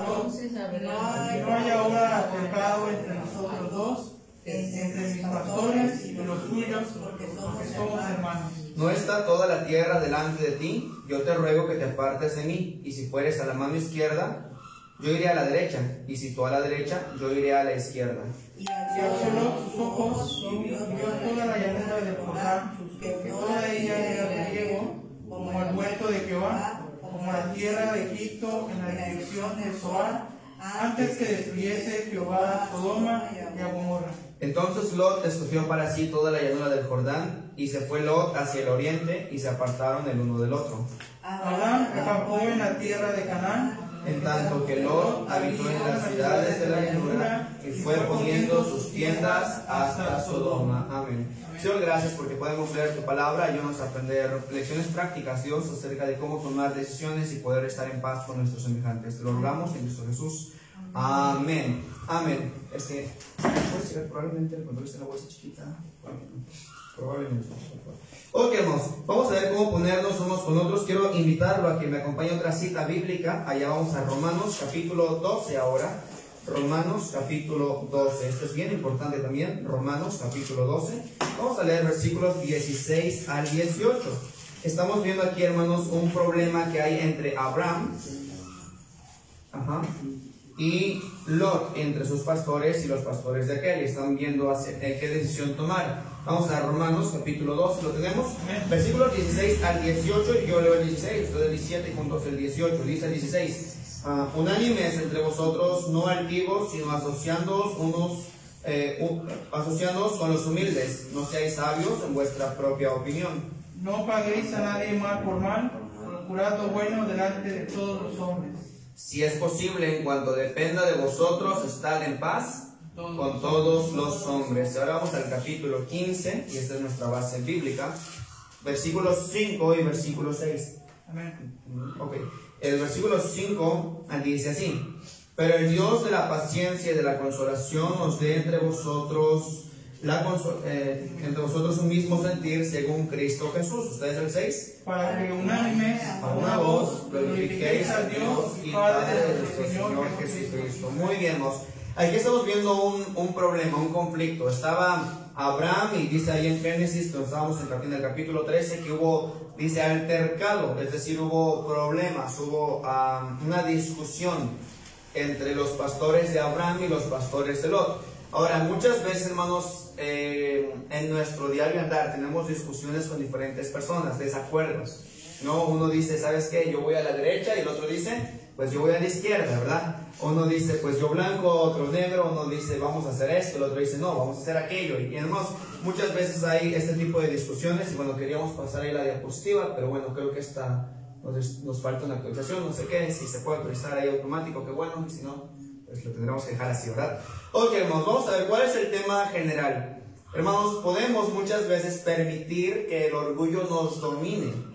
Entonces habrá No haya ahora pecado entre nosotros dos, entre mis pastores y los suyos, porque somos hermanos. ¿No está toda la tierra delante de ti? Yo te ruego que te apartes de mí, y si fueres a la mano izquierda, yo iré a la derecha, y si tú a la derecha, yo iré a la izquierda. Y alzó sus ojos y vio toda la llanura de Jordán, que toda ella era de riego, como el huerto de Jehová, como la tierra de Egipto en la dirección de Zoar, antes que destruyese Jehová Sodoma y a Gomorra. Entonces Lot escogió para sí toda la llanura del Jordán, y se fue Lot hacia el oriente, y se apartaron el uno del otro. Abraham acampó en la tierra de Canaán, En tanto que Lot habitó en las ciudades de la llanura, y fue poniendo sus tiendas hasta Sodoma. Amén. Señor, gracias porque podemos leer tu palabra, ayúdanos a aprender lecciones prácticas, Dios, acerca de cómo tomar decisiones y poder estar en paz con nuestros semejantes. Te lo rogamos en Cristo Jesús. Amén. Amén. Este, ¿puedes probablemente el control está en la bolsa chiquita? Probablemente. Ok, hermanos, vamos a ver cómo ponernos unos con otros. Quiero invitarlo a que me acompañe a otra cita bíblica. Allá vamos a Romanos capítulo 12 ahora. Romanos capítulo 12. Esto es bien importante también. Romanos capítulo 12. Vamos a leer versículos 16 al 18. Estamos viendo aquí, hermanos, un problema que hay entre Abraham y Lot, entre sus pastores y los pastores de aquel. Están viendo qué decisión tomar. Vamos a Romanos capítulo 12, ¿lo tenemos? Versículos 16 al 18, y yo leo el 16, usted el 17 juntos el 18, dice el 16. Ah, unánimes entre vosotros, no altivos, sino asociándoos unos, eh, u- asociándoos con los humildes, no seáis sabios en vuestra propia opinión. no paguéis a nadie mal por mal, procurad lo bueno delante de todos los hombres. Si es posible, en cuanto dependa de vosotros, estad en paz con todos los hombres. Ahora vamos al capítulo 15, y esta es nuestra base bíblica, versículos 5 y versículo 6. Amén. Ok, el versículo 5 dice así, pero el Dios de la paciencia y de la consolación os dé entre vosotros, la eh, entre vosotros un mismo sentir según Cristo Jesús. ¿Ustedes el 6? Para que unánimes A una voz glorifiquéis a Dios y Padre de nuestro Señor Jesucristo. Muy bien, hermanos. Aquí estamos viendo un, un problema, un conflicto. Estaba Abraham y dice ahí en Génesis, cuando estábamos en el capítulo 13, que hubo, dice, altercado, es decir, hubo problemas, hubo ah, una discusión entre los pastores de Abraham y los pastores de Lot. Ahora, muchas veces, hermanos, eh, en nuestro diario andar tenemos discusiones con diferentes personas, desacuerdos. ¿no? Uno dice, ¿sabes qué? Yo voy a la derecha y el otro dice, pues yo voy a la izquierda, ¿verdad? Uno dice, pues yo blanco, otro negro, uno dice, vamos a hacer esto, el otro dice, no, vamos a hacer aquello. Y hermanos, muchas veces hay este tipo de discusiones y bueno, queríamos pasar ahí la diapositiva, pero bueno, creo que esta nos, nos falta una actualización, no sé qué, si se puede actualizar ahí automático, qué bueno, si no, pues lo tendremos que dejar así, ¿verdad? Ok, hermanos, vamos a ver cuál es el tema general. Hermanos, podemos muchas veces permitir que el orgullo nos domine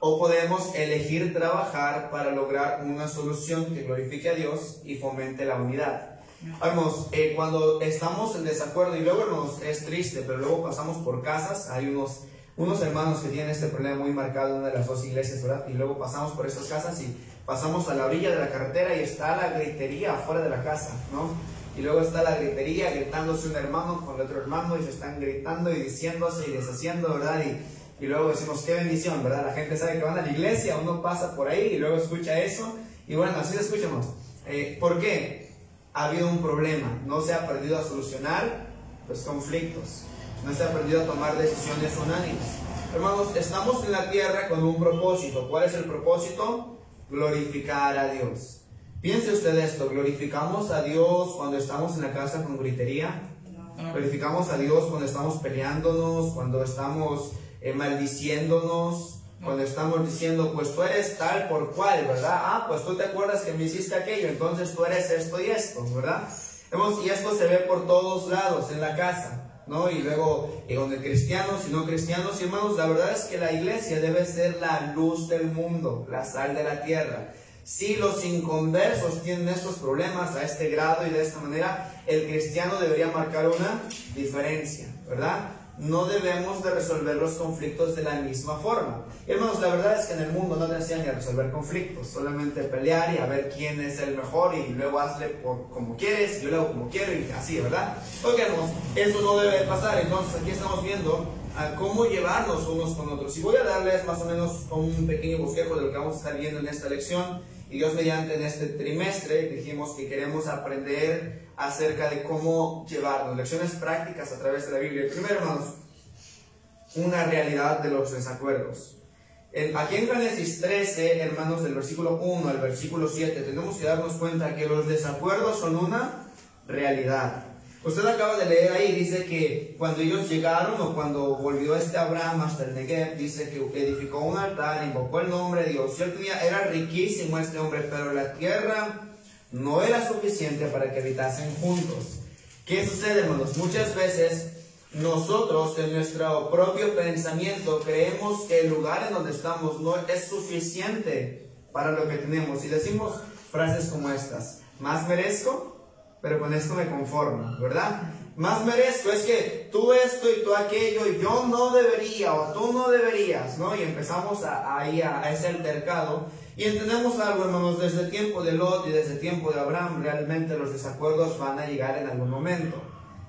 o podemos elegir trabajar para lograr una solución que glorifique a Dios y fomente la unidad. Vamos, eh, cuando estamos en desacuerdo y luego nos es triste, pero luego pasamos por casas, hay unos, unos hermanos que tienen este problema muy marcado en una de las dos iglesias, ¿verdad? Y luego pasamos por esas casas y pasamos a la orilla de la carretera y está la gritería afuera de la casa, ¿no? Y luego está la gritería gritándose un hermano con el otro hermano y se están gritando y diciéndose y deshaciendo, ¿verdad? Y, y luego decimos, qué bendición, ¿verdad? La gente sabe que van a la iglesia, uno pasa por ahí y luego escucha eso. Y bueno, así lo escuchamos. Eh, ¿Por qué? Ha habido un problema, no se ha aprendido a solucionar los conflictos, no se ha aprendido a tomar decisiones unánimes. Hermanos, estamos en la tierra con un propósito. ¿Cuál es el propósito? Glorificar a Dios. Piense usted esto, glorificamos a Dios cuando estamos en la casa con gritería, glorificamos a Dios cuando estamos peleándonos, cuando estamos eh, maldiciéndonos, cuando estamos diciendo, pues tú eres tal por cual, ¿verdad? Ah, pues tú te acuerdas que me hiciste aquello, entonces tú eres esto y esto, ¿verdad? Vemos, y esto se ve por todos lados en la casa, ¿no? Y luego, eh, donde cristianos y no cristianos, y hermanos, la verdad es que la iglesia debe ser la luz del mundo, la sal de la tierra. Si los inconversos tienen estos problemas a este grado y de esta manera, el cristiano debería marcar una diferencia, ¿verdad? No debemos de resolver los conflictos de la misma forma. Hermanos, la verdad es que en el mundo no te enseñan a resolver conflictos, solamente pelear y a ver quién es el mejor y luego hazle por como quieres, yo lo hago como quiero y así, ¿verdad? Ok, hermanos, eso no debe pasar, entonces aquí estamos viendo a cómo llevarnos unos con otros. Y voy a darles más o menos un pequeño bosquejo de lo que vamos a estar viendo en esta lección. Y Dios mediante en este trimestre dijimos que queremos aprender acerca de cómo llevarnos lecciones prácticas a través de la Biblia. Primero, hermanos, una realidad de los desacuerdos. Aquí en Génesis 13, hermanos, del versículo 1 al versículo 7, tenemos que darnos cuenta que los desacuerdos son una realidad. Usted acaba de leer ahí, dice que cuando ellos llegaron o cuando volvió este Abraham hasta el Negev, dice que edificó un altar, invocó el nombre de Dios. Era riquísimo este hombre, pero la tierra no era suficiente para que habitasen juntos. ¿Qué sucede, hermanos? Muchas veces nosotros en nuestro propio pensamiento creemos que el lugar en donde estamos no es suficiente para lo que tenemos. Y decimos frases como estas, más merezco, pero con esto me conformo, ¿verdad? Más merezco es que tú esto y tú aquello yo no debería o tú no deberías, ¿no? Y empezamos ahí a, a, ese altercado y entendemos algo, hermanos, desde el tiempo de Lot y desde el tiempo de Abraham, realmente los desacuerdos van a llegar en algún momento.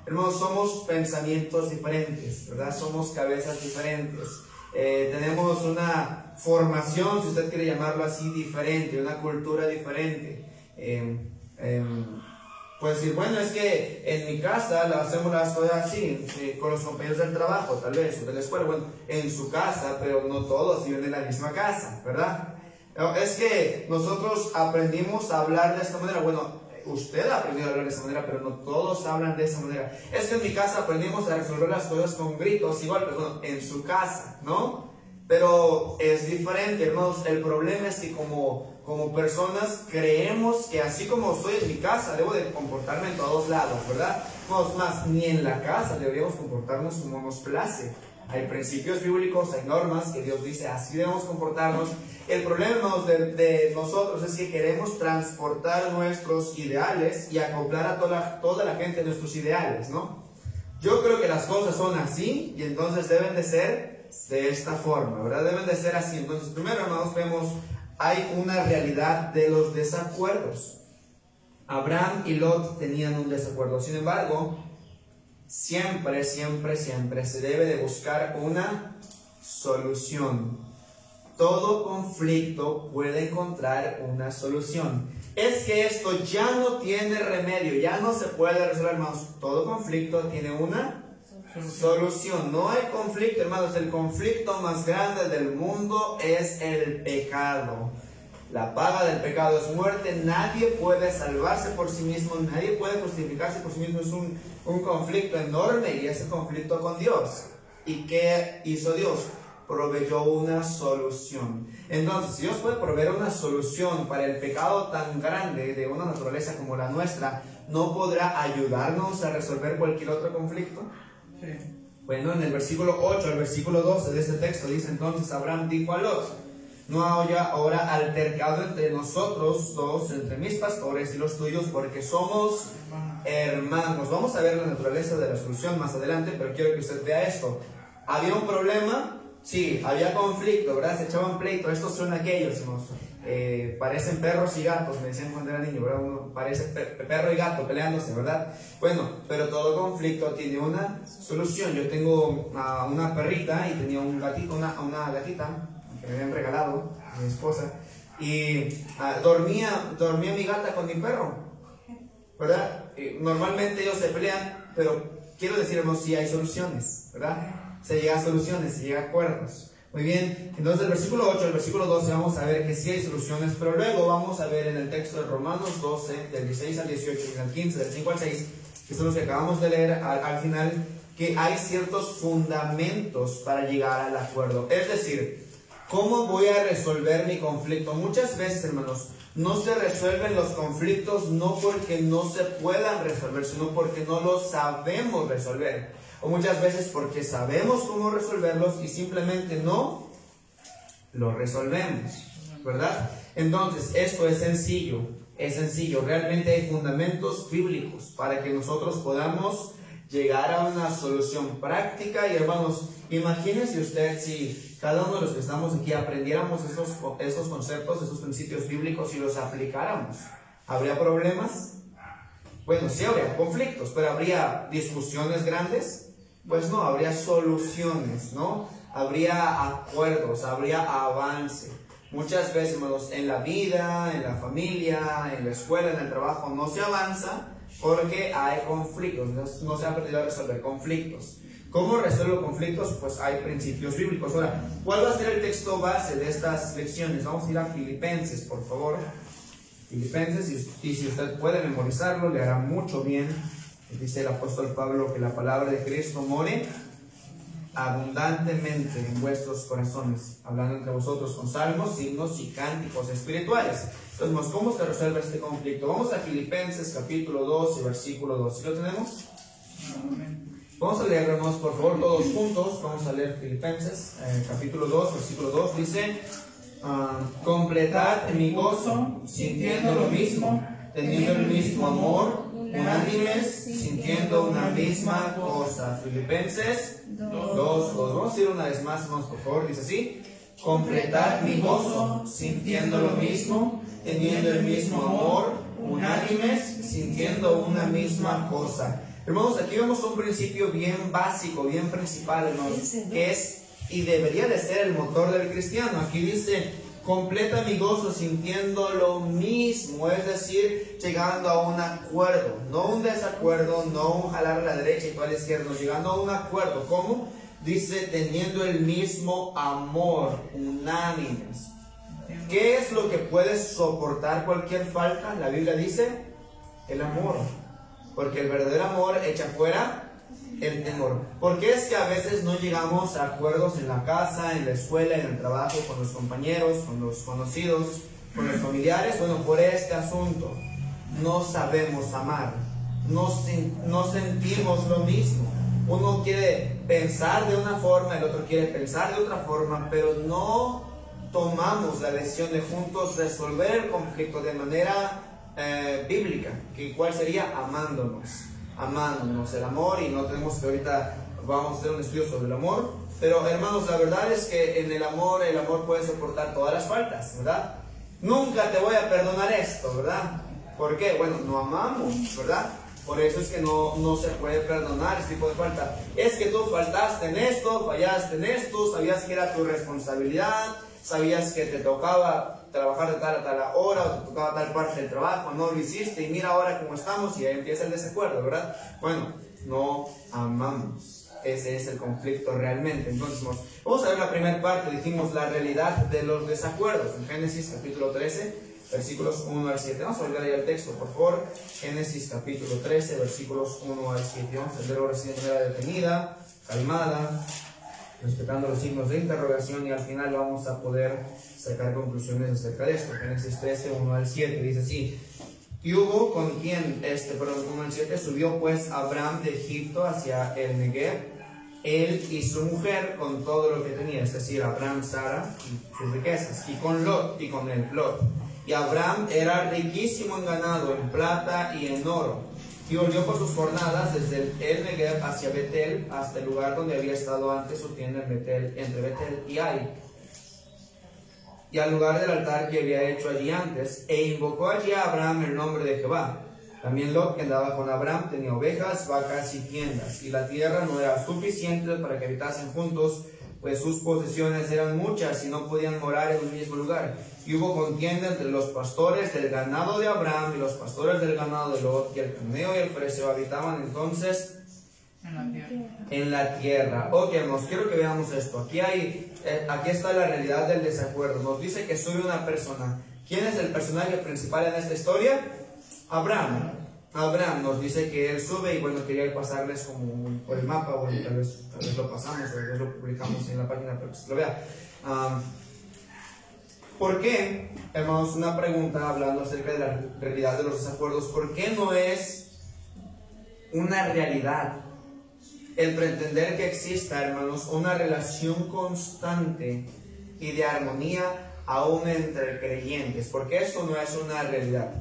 Hermanos, somos pensamientos diferentes, ¿verdad? Somos cabezas diferentes. Eh, tenemos una formación, si usted quiere llamarlo así, diferente, una cultura diferente. Eh, eh, pues decir, bueno, es que en mi casa lo hacemos las cosas así, con los compañeros del trabajo, tal vez, o de la escuela, bueno, en su casa, pero no todos viven en la misma casa, ¿verdad? Es que nosotros aprendimos a hablar de esta manera, bueno, usted ha aprendido a hablar de esa manera, pero no todos hablan de esa manera. Es que en mi casa aprendimos a resolver las cosas con gritos, igual, pero bueno, en su casa, ¿no? Pero es diferente, hermanos. El problema es que como, como personas creemos que así como soy en mi casa, debo de comportarme en todos lados, ¿verdad? No, más, ni en la casa deberíamos comportarnos como nos place. Hay principios bíblicos, hay normas que Dios dice, así debemos comportarnos. El problema de, nosotros es que queremos transportar nuestros ideales y acoplar a toda, toda la gente nuestros ideales, ¿no? Yo creo que las cosas son así y entonces deben de ser de esta forma, ¿verdad? Deben de ser así. Entonces, primero, hermanos, vemos, hay una realidad de los desacuerdos. Abraham y Lot tenían un desacuerdo. Sin embargo, siempre, siempre, siempre se debe de buscar una solución. Todo conflicto puede encontrar una solución. Es que esto ya no tiene remedio, ya no se puede resolver, hermanos. Todo conflicto tiene una Solución. No hay conflicto, hermanos. El conflicto más grande del mundo es el pecado. La paga del pecado es muerte. Nadie puede salvarse por sí mismo. Nadie puede justificarse por sí mismo. Es un, un conflicto enorme y ese conflicto con Dios. ¿Y qué hizo Dios? Proveyó una solución. Entonces, si Dios puede proveer una solución para el pecado tan grande de una naturaleza como la nuestra, ¿no podrá ayudarnos a resolver cualquier otro conflicto? Bueno, en el versículo 8 al versículo 12 de este texto dice entonces Abraham dijo a Lot, no haya ahora altercado entre nosotros dos, entre mis pastores y los tuyos, porque somos hermanos. Vamos a ver la naturaleza de la solución más adelante, pero quiero que usted vea esto. Había un problema, sí, había conflicto, ¿verdad? Se echaban pleito, estos son aquellos. Eh, parecen perros y gatos, me decían cuando era niño, ¿verdad? Uno parece perro y gato peleándose, ¿verdad? Bueno, pero todo conflicto tiene una solución. Yo tengo una perrita y tenía un gatito, una, una gatita me habían regalado a mi esposa y ah, dormía, dormía mi gata con mi perro, ¿verdad? normalmente ellos se pelean, pero quiero decirnos si hay soluciones, ¿verdad? Se llega a soluciones, se llega a acuerdos. Muy bien, entonces del versículo 8 al versículo 12 vamos a ver que sí hay soluciones, pero luego vamos a ver en el texto de Romanos 12, del 16 al 18 y del 15, del 5 al 6, que son los que acabamos de leer al, al final, que hay ciertos fundamentos para llegar al acuerdo. Es decir, ¿cómo voy a resolver mi conflicto? Muchas veces, hermanos, no se resuelven los conflictos no porque no se puedan resolver, sino porque no los sabemos resolver o muchas veces porque sabemos cómo resolverlos y simplemente no lo resolvemos, ¿verdad? Entonces, esto es sencillo, es sencillo, realmente hay fundamentos bíblicos para que nosotros podamos llegar a una solución práctica. Y hermanos, imagínense usted si cada uno de los que estamos aquí aprendiéramos esos, esos conceptos, esos principios bíblicos y los aplicáramos. ¿Habría problemas? Bueno, sí habría conflictos, pero habría discusiones grandes. Pues no, habría soluciones, ¿no? Habría acuerdos, habría avance. Muchas veces, en la vida, en la familia, en la escuela, en el trabajo, no se avanza porque hay conflictos, no, se ha aprendido a resolver conflictos. ¿Cómo resuelvo conflictos? Pues hay principios bíblicos. Ahora, ¿cuál va a ser el texto base de estas lecciones? Vamos a ir a Filipenses, por favor. Filipenses, y, si usted puede memorizarlo, le hará mucho bien. Dice el apóstol Pablo que la palabra de Cristo more abundantemente en vuestros corazones, hablando entre vosotros con salmos, himnos y cánticos espirituales. Entonces, ¿cómo se resuelve este conflicto? Vamos a Filipenses capítulo 2 y versículo 2. ¿Sí lo tenemos? Vamos a leernos, por favor, todos juntos. Vamos a leer Filipenses eh, capítulo 2, versículo 2. Dice, ah, completad mi gozo sintiendo lo mismo, teniendo el mismo amor, unánimes, sintiendo una misma cosa. Filipenses 2, 2. Vamos a ir una vez más, vamos, por favor. Dice así, completad mi gozo sintiendo lo mismo, teniendo el mismo amor, unánimes, sintiendo una misma cosa. Hermanos, aquí vemos un principio bien básico, bien principal, hermanos, que es y debería de ser el motor del cristiano. Aquí dice, completa mi gozo sintiendo lo mismo, es decir, llegando a un acuerdo, no un desacuerdo, no un jalar a la derecha y tú a la izquierda, llegando a un acuerdo. ¿Cómo? Dice, teniendo el mismo amor, unánimes. ¿Qué es lo que puede soportar cualquier falta? La Biblia dice, el amor. Porque el verdadero amor echa fuera el temor. Porque es que a veces no llegamos a acuerdos en la casa, en la escuela, en el trabajo, con los compañeros, con los conocidos, con los familiares? Bueno, por este asunto no sabemos amar, no, no sentimos lo mismo. Uno quiere pensar de una forma, el otro quiere pensar de otra forma, pero no tomamos la decisión de juntos resolver el conflicto de manera eh, bíblica, que cuál sería amándonos, amándonos el amor y no tenemos que ahorita vamos a hacer un estudio sobre el amor, pero hermanos, la verdad es que en el amor, el amor puede soportar todas las faltas, ¿verdad? Nunca te voy a perdonar esto, ¿verdad? ¿Por qué? Bueno, no amamos, ¿verdad? Por eso es que no, no se puede perdonar este tipo de falta. Es que tú faltaste en esto, fallaste en esto, sabías que era tu responsabilidad, sabías que te tocaba trabajar de tal a tal hora o te tocaba tal parte del trabajo, no lo hiciste y mira ahora cómo estamos y ahí empieza el desacuerdo, ¿verdad? Bueno, no amamos. Ese es el conflicto realmente. Entonces, vamos a ver la primera parte, dijimos la realidad de los desacuerdos. En Génesis capítulo 13, versículos 1 al 7. Vamos a ver ahí el texto, por favor. Génesis capítulo 13, versículos 1 al 7. Vamos a leerlo así de manera detenida, calmada respetando los signos de interrogación y al final vamos a poder sacar conclusiones acerca de esto. Génesis 13, 1 al 7 dice así. Y hubo con quien, este, perdón, 1 al 7, subió pues Abraham de Egipto hacia el Negev, él y su mujer con todo lo que tenía, es decir, Abraham, Sara y sus riquezas, y con Lot y con el Lot. Y Abraham era riquísimo en ganado, en plata y en oro y volvió por sus jornadas desde el Negev hacia Betel hasta el lugar donde había estado antes su tienda en Betel, entre Betel y Ai. Y al lugar del altar que había hecho allí antes, e invocó allí a Abraham el nombre de Jehová. También Lot, que andaba con Abraham, tenía ovejas, vacas y tiendas, y la tierra no era suficiente para que habitasen juntos, pues sus posesiones eran muchas y no podían morar en un mismo lugar. Y hubo contienda entre los pastores del ganado de Abraham y los pastores del ganado de Lot, y el caneo y el precio habitaban entonces en la tierra. En la tierra. Ok, hermanos, quiero que veamos esto. Aquí, hay, aquí está la realidad del desacuerdo. Nos dice que sube una persona. ¿Quién es el personaje principal en esta historia? Abraham. Abraham nos dice que él sube y bueno, quería pasarles como por el mapa, bueno, tal vez, tal vez lo pasamos, tal vez lo publicamos en la página para que se lo vea. ¿Por qué, hermanos, una pregunta hablando acerca de la realidad de los desacuerdos? ¿Por qué no es una realidad el pretender que exista, hermanos, una relación constante y de armonía aún entre creyentes? Porque eso no es una realidad.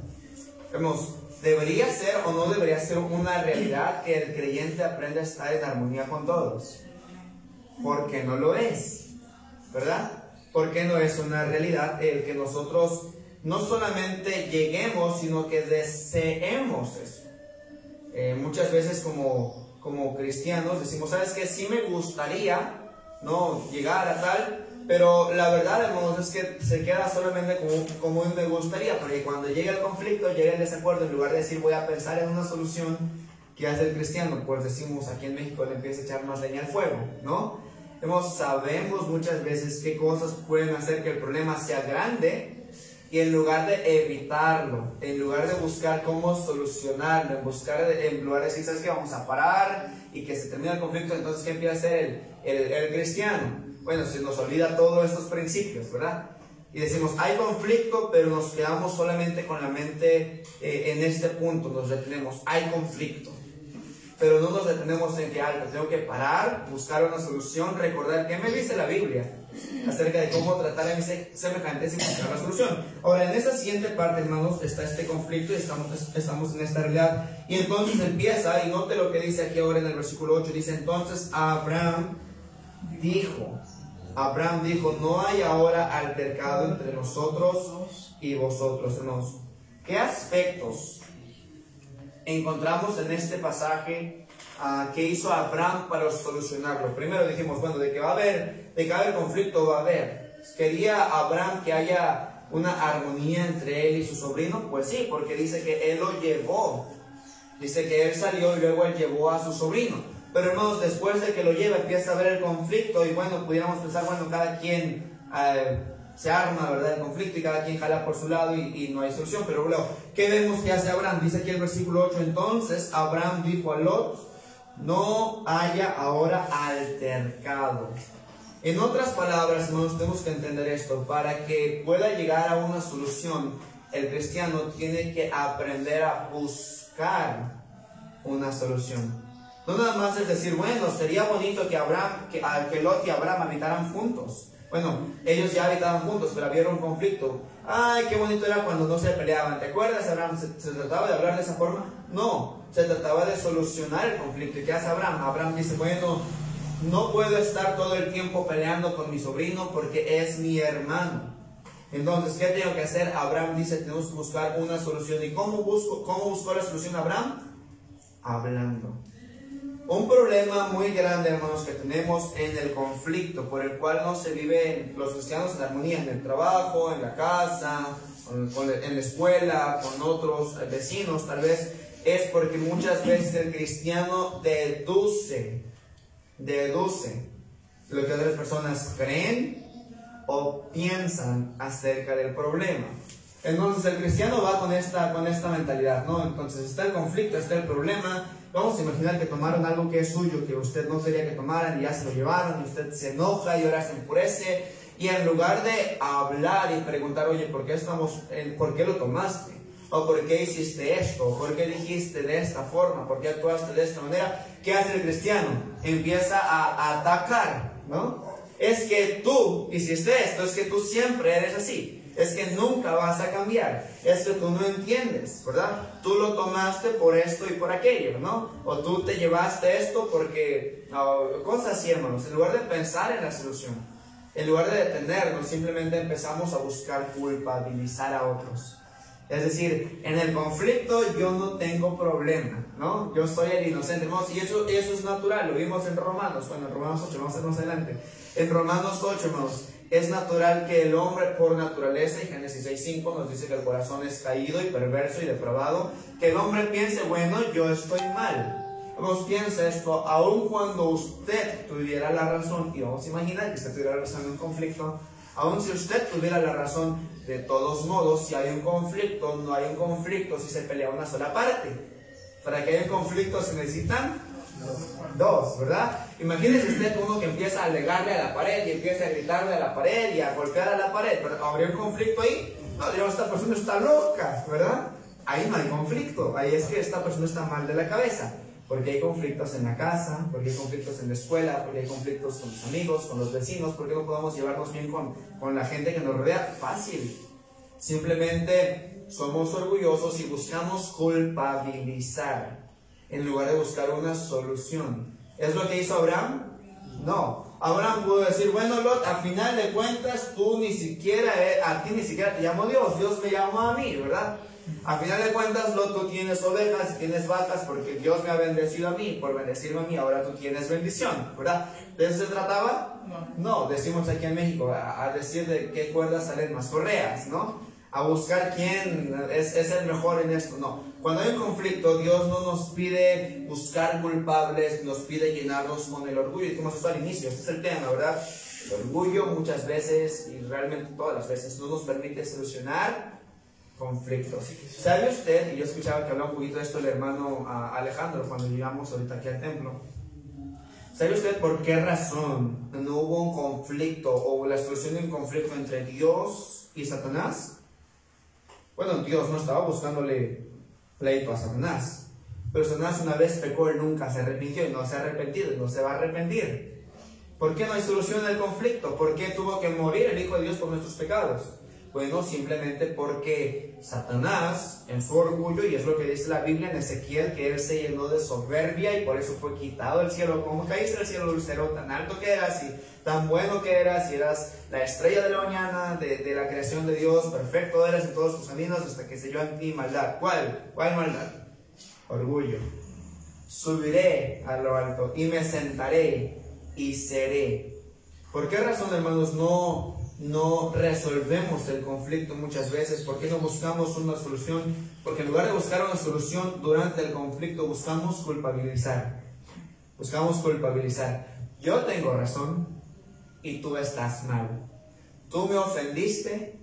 Vemos, ¿debería ser o no debería ser una realidad que el creyente aprenda a estar en armonía con todos? Porque no lo es, ¿verdad? Porque no es una realidad el que nosotros no solamente lleguemos, sino que deseemos eso. Eh, muchas veces como, como cristianos decimos, ¿sabes qué? Sí me gustaría, ¿no? Llegar a tal, pero la verdad, hermanos, es que se queda solamente como, como un me gustaría, porque cuando llega el conflicto, llega el desacuerdo, en lugar de decir voy a pensar en una solución, ¿qué hace el cristiano? Pues decimos aquí en México le empieza a echar más leña al fuego, ¿no? Hemos, sabemos muchas veces qué cosas pueden hacer que el problema sea grande, y en lugar de evitarlo, en lugar de buscar cómo solucionarlo, en, buscar, en lugar de decir, ¿sabes qué? Vamos a parar y que se termine el conflicto, entonces ¿qué empieza a hacer el, el, cristiano? Bueno, se nos olvida todos estos principios, ¿verdad? Y decimos, hay conflicto, pero nos quedamos solamente con la mente eh, en este punto, nos detenemos, hay conflicto. Pero no nos detenemos en que algo, tengo que parar, buscar una solución, recordar qué me dice la Biblia acerca de cómo tratar a mis semejantes y buscar la solución. Ahora, en esa siguiente parte, hermanos, está este conflicto y estamos, estamos en esta realidad. Y entonces empieza, y note lo que dice aquí ahora en el versículo 8, dice, entonces Abraham dijo, Abraham dijo, no hay ahora altercado entre nosotros y vosotros, hermanos. ¿Qué aspectos encontramos en este pasaje uh, que hizo Abraham para solucionarlo? Primero dijimos, bueno, de que va a haber, de que va a haber conflicto, va a haber. ¿Quería Abraham que haya una armonía entre él y su sobrino? Pues sí, porque dice que él lo llevó. Dice que él salió y luego él llevó a su sobrino. Pero hermanos, después de que lo lleva, empieza a ver el conflicto y bueno, pudiéramos pensar, bueno, cada quien eh, se arma, ¿verdad? El conflicto y cada quien jala por su lado y, no hay solución. Pero luego, ¿qué vemos que hace Abraham? Dice aquí el versículo 8, entonces Abraham dijo a Lot, no haya ahora altercado. En otras palabras, hermanos, tenemos que entender esto. Para que pueda llegar a una solución, el cristiano tiene que aprender a buscar una solución. No nada más es decir, bueno, sería bonito que Abraham, que, que Lot y Abraham habitaran juntos. Bueno, ellos ya habitaban juntos, pero había un conflicto. Ay, qué bonito era cuando no se peleaban. ¿Te acuerdas, Abraham? ¿Se, trataba de hablar de esa forma? No, se trataba de solucionar el conflicto. ¿Y qué hace Abraham? Abraham dice, bueno, no puedo estar todo el tiempo peleando con mi sobrino porque es mi hermano. Entonces, ¿qué tengo que hacer? Abraham dice, tenemos que buscar una solución. ¿Y cómo, busco, cómo buscó la solución Abraham? Hablando. Un problema muy grande, hermanos, que tenemos en el conflicto por el cual no se vive los cristianos en armonía en el trabajo, en la casa, en la escuela, con otros vecinos, tal vez, es porque muchas veces el cristiano deduce, deduce lo que otras personas creen o piensan acerca del problema. Entonces el cristiano va con esta, con esta mentalidad, ¿no? Entonces está el conflicto, está el problema, Vamos a imaginar que tomaron algo que es suyo, que usted no quería que tomaran y ya se lo llevaron y usted se enoja y ahora se enfurece. Y en lugar de hablar y preguntar, oye, ¿por qué, estamos, ¿por qué lo tomaste? ¿O por qué hiciste esto? ¿Por qué dijiste de esta forma? ¿Por qué actuaste de esta manera? ¿Qué hace el cristiano? Empieza a atacar, ¿no? Es que tú hiciste esto, es que tú siempre eres así es que nunca vas a cambiar. Es que tú no entiendes, ¿verdad? Tú lo tomaste por esto y por aquello, ¿no? O tú te llevaste esto porque, cosas así, hermanos. En lugar de pensar en la solución, en lugar de detenernos, simplemente empezamos a buscar culpabilizar a otros. Es decir, en el conflicto yo no tengo problema, ¿no? Yo soy el inocente, hermanos, y eso, eso es natural, lo vimos en Romanos, bueno, en Romanos 8, vamos a ver más adelante. En Romanos 8, hermanos, es natural que el hombre por naturaleza, y Génesis 6.5 nos dice que el corazón es caído y perverso y depravado, que el hombre piense, bueno, yo estoy mal. Vamos, piensa esto, aun cuando usted tuviera la razón, y vamos a imaginar que usted tuviera la razón en un conflicto, aun si usted tuviera la razón, de todos modos, si hay un conflicto, no hay un conflicto si se pelea una sola parte. Para que haya un conflicto se necesitan Dos, ¿verdad? Imagínese usted uno que empieza a alegarle a la pared y empieza a gritarle a la pared y a golpear a la pared. ¿Pero ¿Habría un conflicto ahí? No, digamos, esta persona está loca, ¿verdad? Ahí no hay conflicto. Ahí es que esta persona está mal de la cabeza. Porque hay conflictos en la casa, porque hay conflictos en la escuela, porque hay conflictos con los amigos, con los vecinos, porque no podemos llevarnos bien con, con la gente que nos rodea. Fácil. Simplemente somos orgullosos y buscamos culpabilizar en lugar de buscar una solución. ¿Es lo que hizo Abraham? No. Abraham pudo decir, bueno, Lot, a final de cuentas, tú ni siquiera, eh, a ti ni siquiera te llamó Dios, Dios me llamó a mí, ¿verdad? A final de cuentas, Lot, tú tienes ovejas y tienes vacas porque Dios me ha bendecido a mí, por bendecirme a mí, ahora tú tienes bendición, ¿verdad? ¿De eso se trataba? No. No, decimos aquí en México, a, a decir de qué cuerdas salen más correas, ¿no? A buscar quién es, es el mejor en esto, no. Cuando hay un conflicto, Dios no nos pide buscar culpables, nos pide llenarnos con el orgullo. Y como eso al inicio, este es el tema, ¿verdad? El orgullo muchas veces, y realmente todas las veces, no nos permite solucionar conflictos. ¿Sabe usted, y yo escuchaba que hablaba un poquito de esto el hermano Alejandro cuando llegamos ahorita aquí al templo, ¿sabe usted por qué razón no hubo un conflicto o la solución de un conflicto entre Dios y Satanás? Bueno, Dios no estaba buscándole pleito a Satanás. Pero Satanás una vez pecó, él nunca se arrepintió y no se ha arrepentido y no se va a arrepentir. ¿Por qué no hay solución al conflicto? ¿Por qué tuvo que morir el Hijo de Dios por nuestros pecados? Bueno, simplemente porque Satanás, en su orgullo, y es lo que dice la Biblia en Ezequiel, que él se llenó de soberbia y por eso fue quitado del cielo. ¿Cómo caíste del cielo, Lucero? Tan alto que eras y tan bueno que eras, y eras la estrella de la mañana, de, la creación de Dios, perfecto eras en todos tus caminos, hasta que se yo en ti maldad. ¿Cuál? ¿Cuál maldad? Orgullo. Subiré a lo alto y me sentaré y seré. ¿Por qué razón, hermanos, no no resolvemos el conflicto muchas veces? ¿Por qué no buscamos una solución? Porque en lugar de buscar una solución durante el conflicto, buscamos culpabilizar. Buscamos culpabilizar. Yo tengo razón y tú estás mal. Tú me ofendiste,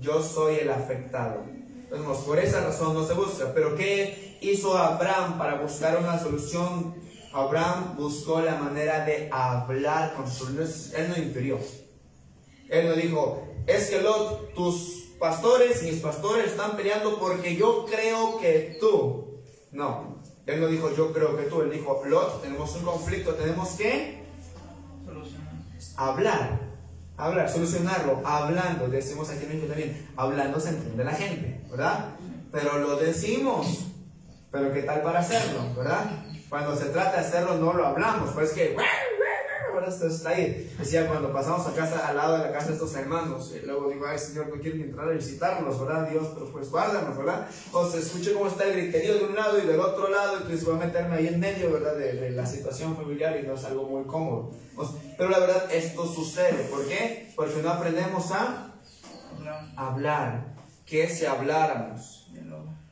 yo soy el afectado. Entonces, por esa razón no se busca. Pero ¿qué hizo Abraham para buscar una solución? Abraham buscó la manera de hablar con su... Él no infirió. Él no dijo, es que Lot, tus pastores y mis pastores están peleando porque yo creo que tú. No, él no dijo yo creo que tú, él dijo, Lot, tenemos un conflicto, tenemos que hablar, hablar, solucionarlo, hablando, decimos aquí en México también, hablando se entiende la gente, ¿verdad? Pero lo decimos, pero ¿qué tal para hacerlo, verdad? Cuando se trata de hacerlo no lo hablamos, pues que esto está ahí. Decía, cuando pasamos a casa, al lado de la casa de estos hermanos, y luego digo, ay Señor, no quiero ni entrar a visitarlos, ¿verdad? Dios, pero pues guárdanos, ¿verdad? O se escuche cómo está el griterío de un lado y del otro lado, y pues voy a meterme ahí en medio, ¿verdad? De, de la situación familiar y no es algo muy cómodo. pero la verdad, esto sucede. ¿Por qué? Porque no aprendemos a hablar. ¿Qué si habláramos?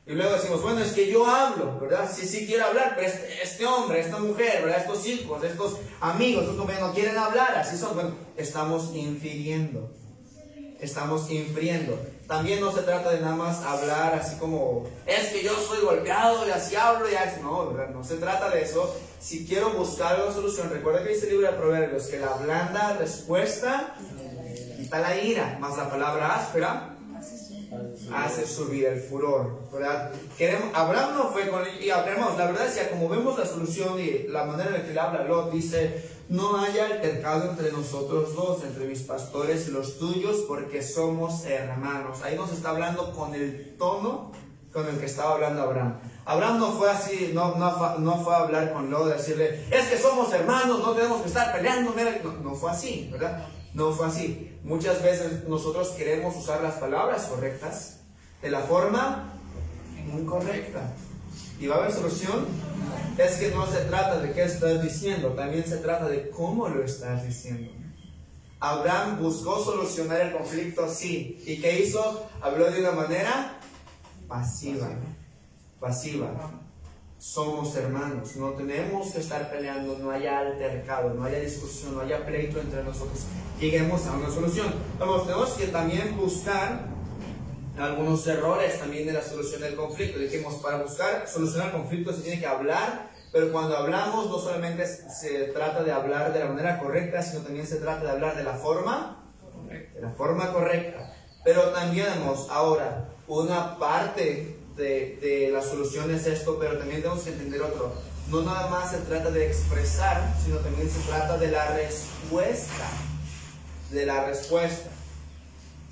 Y luego decimos, bueno, es que yo hablo, ¿verdad? Sí, sí quiero hablar, pero este, este hombre, esta mujer, ¿verdad? Estos hijos, estos amigos, estos compañeros no quieren hablar, así son. Bueno, estamos infiriendo. Estamos infiriendo. También no se trata de nada más hablar así como, es que yo soy golpeado y así hablo y así. No, ¿verdad? No se trata de eso. Si quiero buscar una solución, recuerda que dice el libro de Proverbios que la blanda respuesta quita la ira, más la palabra áspera hace subir el furor, ¿verdad? Queremos, Abraham no fue con él, y Abraham, la verdad es que como vemos la solución y la manera en que le habla Lot, dice, no haya altercado entre nosotros dos, entre mis pastores y los tuyos, porque somos hermanos. Ahí nos está hablando con el tono con el que estaba hablando Abraham. Abraham no fue así, no, no, no fue a hablar con Lot, decirle, es que somos hermanos, no tenemos que estar peleando, no, no fue así, ¿verdad? No fue así. Muchas veces nosotros queremos usar las palabras correctas de la forma incorrecta. ¿Y va a haber solución? Es que no se trata de qué estás diciendo, también se trata de cómo lo estás diciendo. Abraham buscó solucionar el conflicto así. ¿Y qué hizo? Habló de una manera pasiva. Pasiva somos hermanos, no tenemos que estar peleando, no haya altercado, no haya discusión, no haya pleito entre nosotros, lleguemos a una solución. Vamos, tenemos que también buscar algunos errores también de la solución del conflicto. Dijimos, para buscar solucionar el conflicto se tiene que hablar, pero cuando hablamos no solamente se trata de hablar de la manera correcta, sino también se trata de hablar de la forma, de la forma correcta. Pero también vemos ahora una parte de, la solución es esto, pero también tenemos que entender otro. No nada más se trata de expresar, sino también se trata de la respuesta. De la respuesta.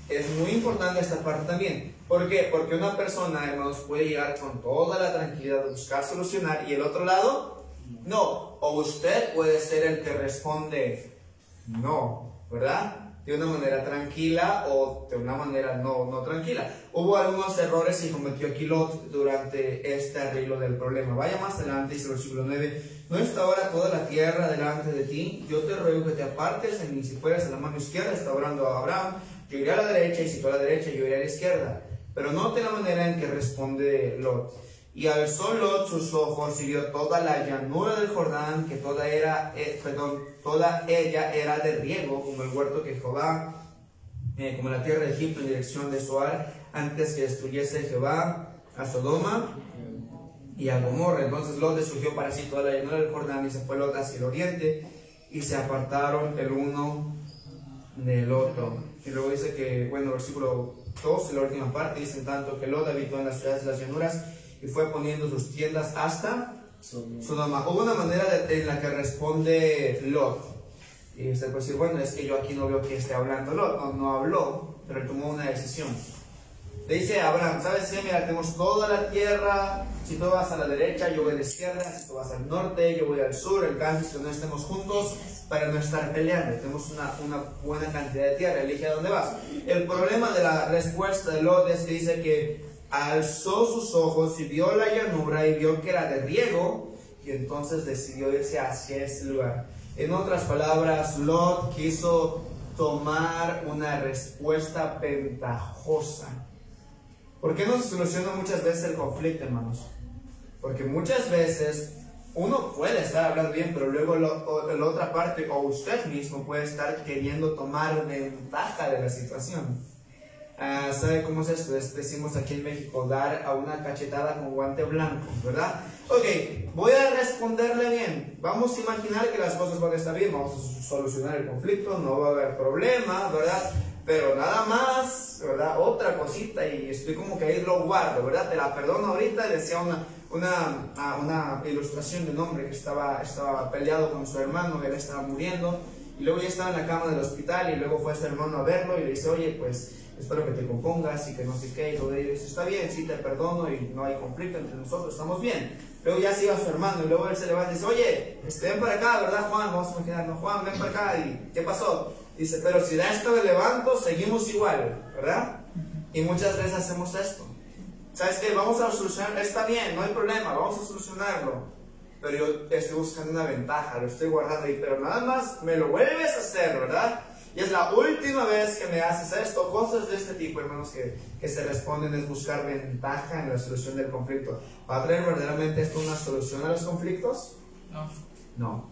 es muy importante esta parte también. ¿Por qué? Porque una persona, hermanos, puede llegar con toda la tranquilidad de buscar solucionar y el otro lado, no. O usted puede ser el que responde, no, ¿verdad? De una manera tranquila o de una manera no, no tranquila. Hubo algunos errores y cometió aquí Lot durante este arreglo del problema. Vaya más adelante, dice el versículo 9, ¿no está ahora toda la tierra delante de ti? Yo te ruego que te apartes en si fueras a la mano izquierda, está orando a Abraham, yo iré a la derecha y si tú a la derecha, yo iré a la izquierda. Pero note la manera en que responde Lot. Y alzó Lot sus ojos y vio toda la llanura del Jordán, que toda, era, eh, perdón, toda ella era de riego, como el huerto que Jehová, eh, como la tierra de Egipto en dirección de Soar, antes que destruyese Jehová a Sodoma y a Gomorra. Entonces Lot surgió para sí toda la llanura del Jordán y se fue Lot hacia el oriente y se apartaron el uno del otro. Y luego dice que, bueno, versículo 2, la última parte, dice tanto que Lot habitó en las ciudades de las llanuras y fue poniendo sus tiendas hasta Sodoma. Hubo una manera en la que responde Lot. Y usted puede decir, bueno, es que yo aquí no veo que esté hablando Lot. No, no habló, pero tomó una decisión. Le dice a Abraham, ¿sabes qué? Mira, tenemos toda la tierra. Si tú vas a la derecha, yo voy a la izquierda. Si tú vas al norte, yo voy al sur. El caso es que no estemos juntos para no estar peleando. Tenemos una, una buena cantidad de tierra. Elige a dónde vas. El problema de la respuesta de Lot es que dice que alzó sus ojos y vio la llanura y vio que era de riego y entonces decidió irse hacia ese lugar. En otras palabras, Lot quiso tomar una respuesta ventajosa. ¿Por qué no se soluciona muchas veces el conflicto, hermanos? Porque muchas veces uno puede estar hablando bien, pero luego la otra parte o usted mismo puede estar queriendo tomar ventaja de la situación. Ah, ¿Sabe cómo es esto? decimos aquí en México, dar a una cachetada con guante blanco, ¿verdad? Ok, voy a responderle bien. Vamos a imaginar que las cosas van a estar bien, vamos a solucionar el conflicto, no va a haber problema, ¿verdad? Pero nada más, ¿verdad? Otra cosita y estoy como que ahí lo guardo, ¿verdad? Te la perdono ahorita, decía una, una, ah, una ilustración de un hombre que estaba, estaba peleado con su hermano, él estaba muriendo, y luego ya estaba en la cama del hospital y luego fue a su hermano a verlo y le dice, oye, pues espero que te compongas y que no sé qué, y todo ello. Dice, está bien, sí te perdono y no hay conflicto entre nosotros, estamos bien. Luego ya se iba su hermano y luego él se levanta y dice, oye, este, ven para acá, ¿verdad, Juan? Vamos a imaginarnos, Juan, ven para acá. ¿Y qué pasó? Dice, pero si da esto de levanto, seguimos igual, ¿verdad? Y muchas veces hacemos esto. ¿Sabes qué? Vamos a solucionar, está bien, no hay problema, vamos a solucionarlo. Pero yo estoy buscando una ventaja, lo estoy guardando ahí, pero nada más me lo vuelves a hacer, ¿verdad? Y es la última vez que me haces esto. Cosas de este tipo, hermanos, que, que se responden es buscar ventaja en la solución del conflicto. ¿Va a traer verdaderamente esto una solución a los conflictos? No. No.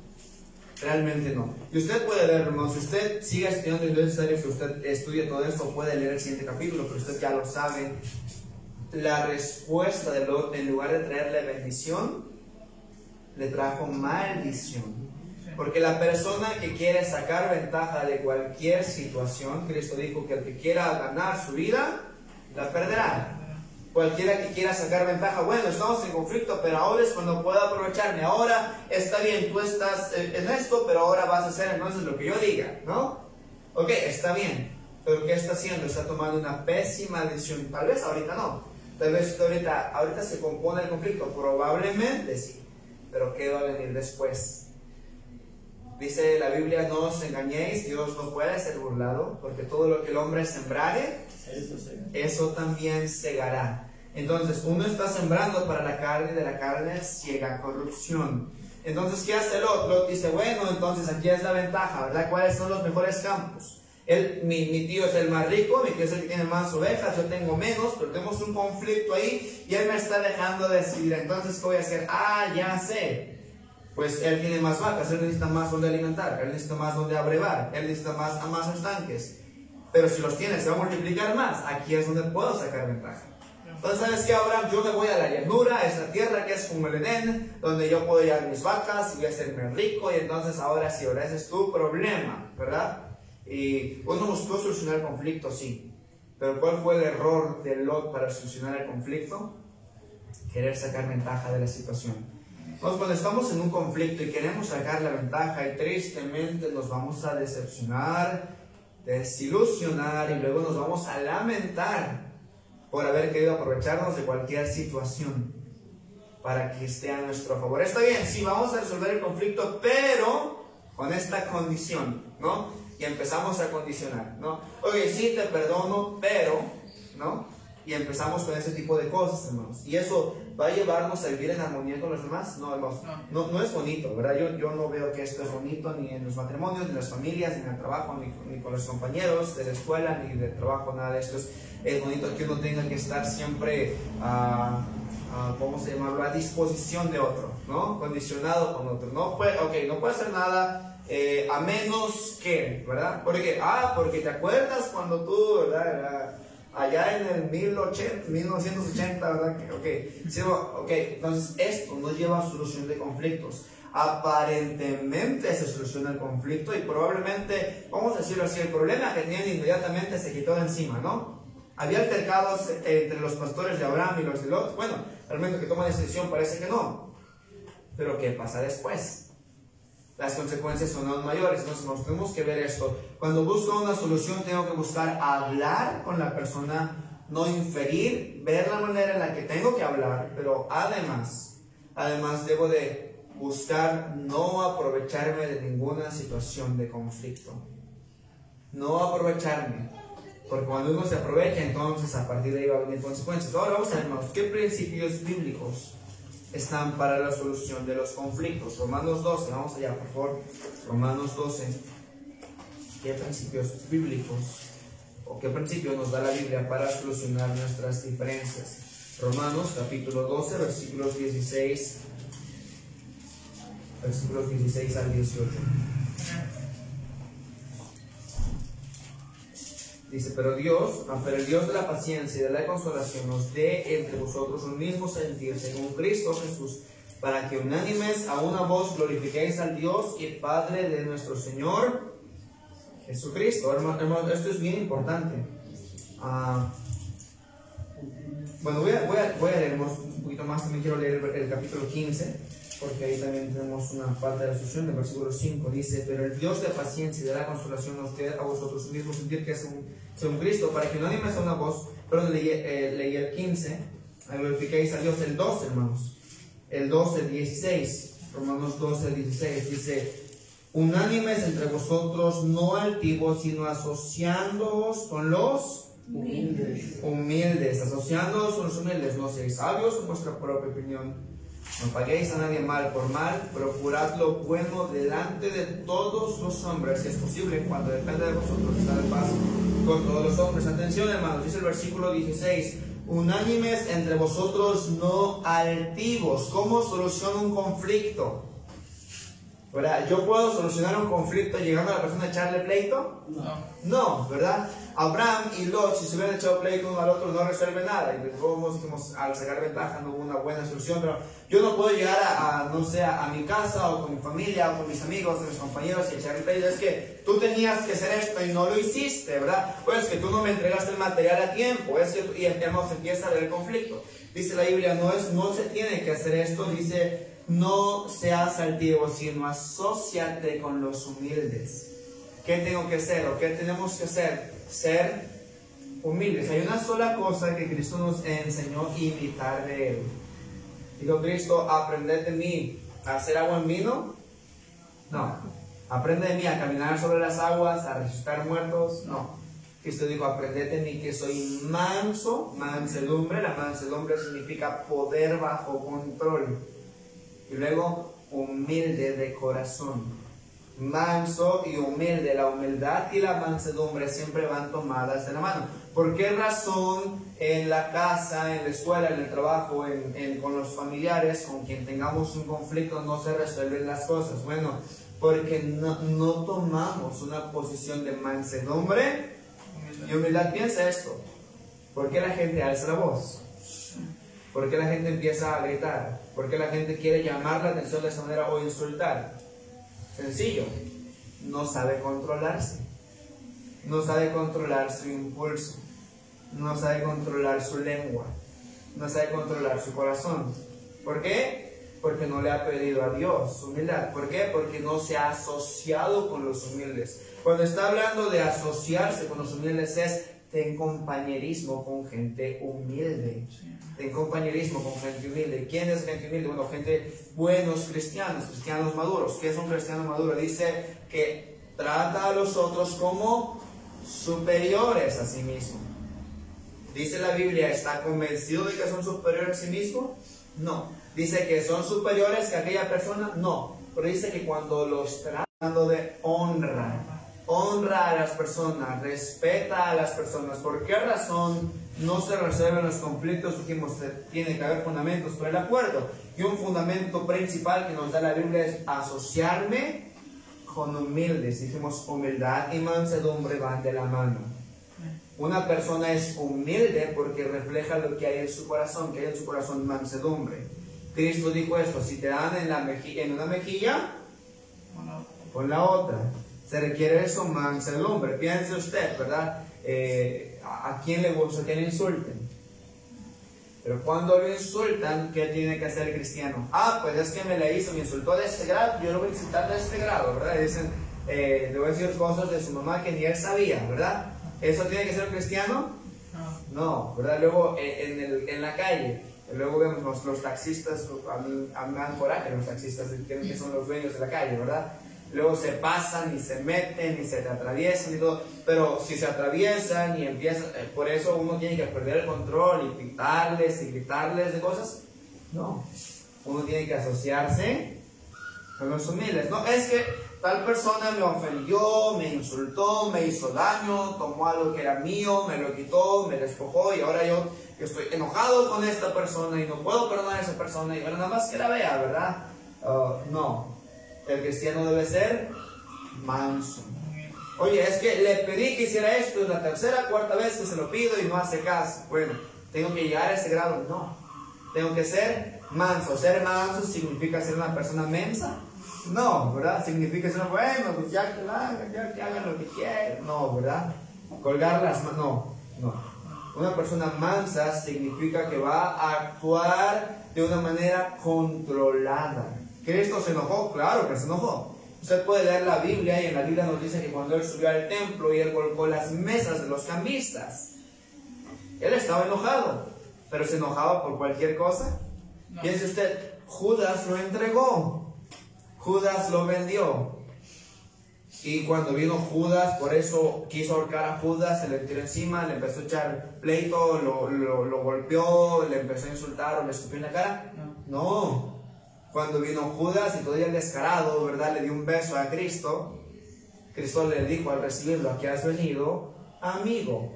Realmente no. Y usted puede ver, hermanos, si usted sigue estudiando y no es necesario que usted estudie todo esto, puede leer el siguiente capítulo, pero usted ya lo sabe. La respuesta de Lot, en lugar de traerle bendición, le trajo maldición. Porque la persona que quiere sacar ventaja de cualquier situación, Cristo dijo que el que quiera ganar su vida, la perderá. Cualquiera que quiera sacar ventaja, bueno, estamos en conflicto, pero ahora es cuando puedo aprovecharme. Ahora está bien, tú estás en esto, pero ahora vas a hacer entonces lo que yo diga, ¿no? Ok, está bien, pero ¿qué está haciendo? Está tomando una pésima decisión. Tal vez ahorita no. Tal vez ahorita, ahorita se compone el conflicto, probablemente sí. Pero ¿qué va a venir después? Dice la Biblia, no os engañéis, Dios no puede ser burlado, porque todo lo que el hombre sembrare, eso, también segará. Entonces, uno está sembrando para la carne, de la carne ciega corrupción. Entonces, ¿qué hace Lot? Lot dice, bueno, entonces aquí es la ventaja, ¿verdad? ¿Cuáles son los mejores campos? Él, mi, mi, tío es el más rico, mi tío es el que tiene más ovejas, yo tengo menos, pero tenemos un conflicto ahí y él me está dejando decidir. Entonces, ¿qué voy a hacer? Ah, ya sé pues él tiene más vacas, él necesita más donde alimentar, él necesita más donde abrevar, él necesita más, más estanques. Pero si los tiene, se va a multiplicar más. Aquí es donde puedo sacar ventaja. Entonces, ¿sabes qué, Abraham? Yo me voy a la llanura, a esa tierra que es como el Edén, donde yo puedo llevar mis vacas y voy a hacerme rico. Y entonces, ahora sí, ahora ese es tu problema, ¿verdad? Y uno buscó solucionar el conflicto, sí. Pero ¿cuál fue el error de Lot para solucionar el conflicto? Querer sacar ventaja de la situación. Entonces, cuando estamos en un conflicto y queremos sacar la ventaja y tristemente nos vamos a decepcionar, desilusionar y luego nos vamos a lamentar por haber querido aprovecharnos de cualquier situación para que esté a nuestro favor. Está bien, sí, vamos a resolver el conflicto, pero con esta condición, ¿no? Y empezamos a condicionar, ¿no? Oye, sí, te perdono, pero, ¿no? Y empezamos con ese tipo de cosas, hermanos. Y eso va a llevarnos a vivir en armonía con los demás. No, hermanos, no, no es bonito, ¿verdad? Yo, yo no veo que esto es bonito ni en los matrimonios, ni en las familias, ni en el trabajo, ni, ni con los compañeros de la escuela, ni de trabajo, nada de esto. Es, es bonito que uno tenga que estar siempre... Uh, ¿cómo se llamarlo? A disposición de otro, ¿no? Condicionado con otro. No puede, ok, no puede hacer nada eh, a menos que, ¿verdad? Porque, ah, porque te acuerdas cuando tú, ¿verdad? Allá en el 1080, 1980, ¿verdad? Okay, sí, ok, entonces esto no lleva a solución de conflictos. Aparentemente se soluciona el conflicto y probablemente, vamos a decirlo así, el problema que tenían inmediatamente se quitó de encima, ¿no? Había altercados entre los pastores de Abraham y los de Lot. Bueno, al momento que toman decisión parece que no. Pero ¿qué pasa después? Las consecuencias son aún mayores. Entonces nos tenemos que ver esto. Cuando busco una solución tengo que buscar hablar con la persona, no inferir, ver la manera en la que tengo que hablar, pero además, además debo de buscar no aprovecharme de ninguna situación de conflicto. No aprovecharme porque cuando uno se aprovecha, entonces a partir de ahí va a venir consecuencias. Ahora vamos a ver, ¿qué principios bíblicos están para la solución de los conflictos? Romanos 12, vamos allá, por favor. Romanos 12. ¿Qué principios bíblicos o qué principios nos da la Biblia para solucionar nuestras diferencias? Romanos capítulo 12, versículos 16, versículos 16 al 18. Dice, pero Dios, ah, pero el Dios de la paciencia y de la consolación nos dé entre vosotros un mismo sentir según Cristo Jesús, para que unánimes a una voz glorifiquéis al Dios y Padre de nuestro Señor Jesucristo. Hermano, esto es bien importante. Ah, bueno, voy a, voy, a, leer un poquito más, también quiero leer el capítulo 15 porque ahí también tenemos una parte de la solución del versículo 5. Dice, pero el Dios de paciencia y de la consolación nos dé a vosotros mismos sentir que es un según Cristo, para que no animes a una voz, pero leí, eh, leí el 15, glorificéis a Dios el 12, hermanos, el 12, 16, Romanos 12, 16, dice, unánimes entre vosotros, no altivos, sino asociándoos con los humildes, humildes asociándoos con los humildes, no seáis sabios en vuestra propia opinión no paguéis a nadie mal por mal, procurad lo bueno delante de todos los hombres, si es posible, cuando depende de vosotros estar en paz con todos los hombres. Atención, hermanos, dice el versículo 16: Unánimes entre vosotros, no altivos. ¿Cómo soluciona un conflicto? ¿Verdad? ¿Yo puedo solucionar un conflicto llegando a la persona a echarle pleito? No. No, ¿verdad? Abraham y Lot, si se hubieran echado pleito uno al otro, no resuelve nada. Y dijimos, al sacar ventaja no hubo una buena solución. Pero yo no puedo llegar a, no sé, a, mi casa o con mi familia o con mis amigos, mis compañeros y echarle pleito. Es que tú tenías que hacer esto y no lo hiciste, ¿verdad? Pues que tú no me entregaste el material a tiempo. Es que, y entonces empieza a ver el conflicto. Dice la Biblia, no, es, no se tiene que hacer esto. Dice, no seas altivo, sino asociate con los humildes. ¿Qué tengo que hacer o qué tenemos que hacer? Ser humildes. Hay una sola cosa que Cristo nos enseñó imitar de Él. Digo, Cristo, aprende de mí a hacer agua en vino. No. Aprende de mí a caminar sobre las aguas, a resucitar muertos. No. Cristo dijo, aprende de mí que soy manso, mansedumbre. La mansedumbre significa poder bajo control. Y luego, humilde de corazón manso y humilde. La humildad y la mansedumbre siempre van tomadas de la mano. ¿Por qué razón en la casa, en la escuela, en el trabajo, con los familiares, con quien tengamos un conflicto, no se resuelven las cosas? Bueno, porque no, no tomamos una posición de mansedumbre y humildad. Piensa esto. ¿Por qué la gente alza la voz? ¿Por qué la gente empieza a gritar? ¿Por qué la gente quiere llamar la atención de esa manera o insultar? Sencillo, no sabe controlarse, no sabe controlar su impulso, no sabe controlar su lengua, no sabe controlar su corazón. ¿Por qué? Porque no le ha pedido a Dios humildad. ¿Por qué? Porque no se ha asociado con los humildes. Cuando está hablando de asociarse con los humildes es ten compañerismo con gente humilde. Ten compañerismo con gente humilde. ¿Quién es gente humilde? Bueno, gente buenos cristianos, cristianos maduros. ¿Qué es un cristiano maduro? Dice que trata a los otros como superiores a sí mismo. Dice la Biblia, ¿está convencido de que son superiores a sí mismo? No. Dice que son superiores que aquella persona? No. Pero dice que cuando los tratando de honra, honra a las personas, respeta a las personas. ¿Por qué razón no se resuelven los conflictos? Dijimos, tiene que haber fundamentos para el acuerdo. Y un fundamento principal que nos da la Biblia es asociarme con humildes. Dijimos, humildad y mansedumbre van de la mano. Una persona es humilde porque refleja lo que hay en su corazón, que hay en su corazón mansedumbre. Cristo dijo esto, si te dan en, la mejilla, en una mejilla, con la otra. Se requiere eso, mansedumbre. Piense usted, ¿verdad? Eh, ¿A quién le gusta que le insulten? Pero cuando lo insultan, ¿qué tiene que hacer el cristiano? Ah, pues es que me le hizo, me insultó de este grado, yo lo voy a insultar de este grado, ¿verdad? dicen, eh, le voy a decir cosas de su mamá que ni él sabía, ¿verdad? ¿Eso tiene que ser cristiano? No, ¿verdad? Luego en, el, en la calle, luego vemos los, taxistas, a mí, a mí me dan coraje los taxistas que son los dueños de la calle, ¿verdad? Luego se pasan y se meten y se te atraviesan y todo, pero si se atraviesan y empiezan, eh, por eso uno tiene que perder el control y pitarles y gritarles de cosas, no, uno tiene que asociarse con los humildes, no, es que tal persona me ofendió, me insultó, me hizo daño, tomó algo que era mío, me lo quitó, me despojó y ahora yo, estoy enojado con esta persona y no puedo perdonar a esa persona y ahora nada más que la vea, ¿verdad? Uh, no, el cristiano debe ser manso. Oye, es que le pedí que hiciera esto, es la tercera, cuarta vez que se lo pido y no hace caso. Bueno, tengo que llegar a ese grado. No, tengo que ser manso. Ser manso significa ser una persona mensa. No, ¿verdad? Significa ser, bueno, pues ya que hagan, ya que hagan lo que quieran. No, ¿verdad? Colgar las manos. No, no. Una persona mansa significa que va a actuar de una manera controlada. ¿Cristo se enojó? Claro que se enojó. Usted puede leer la Biblia y en la Biblia nos dice que cuando él subió al templo y él colocó las mesas de los cambistas, él estaba enojado, pero se enojaba por cualquier cosa. Piense usted, Judas lo entregó, Judas lo vendió. Y cuando vino Judas, por eso quiso ahorcar a Judas, se le tiró encima, le empezó a echar pleito, lo, lo golpeó, le empezó a insultar o le escupió en la cara. No, cuando vino Judas y todavía el descarado, ¿verdad? Le dio un beso a Cristo. Cristo le dijo al recibirlo, aquí has venido, amigo.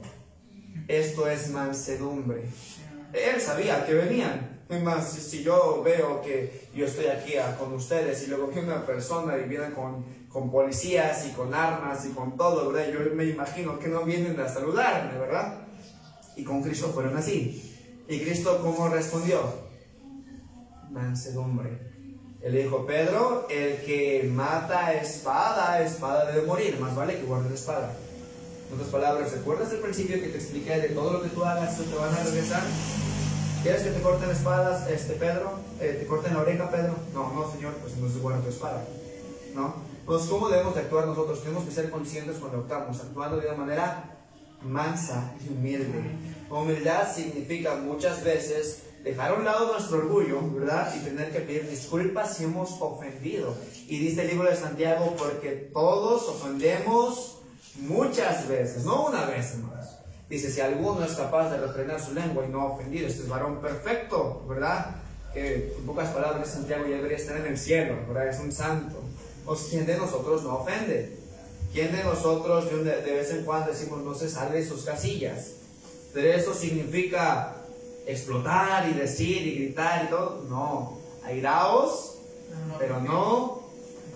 Esto es mansedumbre. Él sabía que venían. Es más, si yo veo que yo estoy aquí ah, con ustedes y luego que una persona y viene con, con policías y con armas y con todo, ¿verdad? Yo me imagino que no vienen a saludarme, ¿verdad? Y con Cristo fueron así. ¿Y Cristo cómo respondió? Mansedumbre. Él dijo, Pedro, el que mata espada, espada debe morir, más vale que guarde la espada. En otras palabras, ¿recuerdas el principio que te expliqué de todo lo que tú hagas te van a regresar? ¿Quieres que te corten espadas, este Pedro? Eh, ¿Te corten la oreja, Pedro? No, no, Señor, pues entonces guarda tu espada. ¿No? Pues, ¿cómo debemos de actuar nosotros? Tenemos que ser conscientes cuando actuamos, actuando de una manera mansa y humilde. Humildad significa muchas veces dejar a un lado nuestro orgullo, ¿verdad? Y tener que pedir disculpas si hemos ofendido. Y dice el libro de Santiago, porque todos ofendemos muchas veces, no una vez más. Dice, si alguno es capaz de refrenar su lengua y no ha ofendido, este es varón perfecto, ¿verdad? Que en pocas palabras Santiago ya debería estar en el cielo, ¿verdad? Es un santo. O ¿quién de nosotros no ofende? ¿Quién de nosotros de vez en cuando decimos no se sale de sus casillas? Pero eso significa explotar y decir y gritar y todo. No, airaos, pero no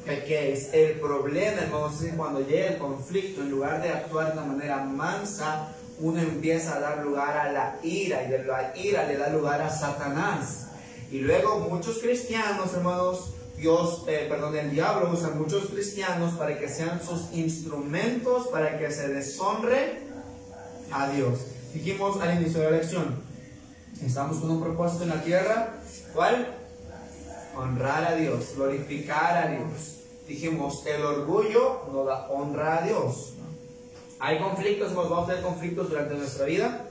pequéis. El problema, hermanos, es cuando llega el conflicto, en lugar de actuar de una manera mansa, uno empieza a dar lugar a la ira y de la ira le da lugar a Satanás. Y luego muchos cristianos, hermanos, Dios, eh, perdón, el diablo usa muchos cristianos para que sean sus instrumentos para que se deshonre a Dios. Dijimos al inicio de la lección, Estamos con un propósito en la tierra. ¿Cuál? honrar a Dios, glorificar a Dios. Dijimos, el orgullo no da honra a Dios. ¿Hay conflictos? ¿Vamos a tener conflictos durante nuestra vida?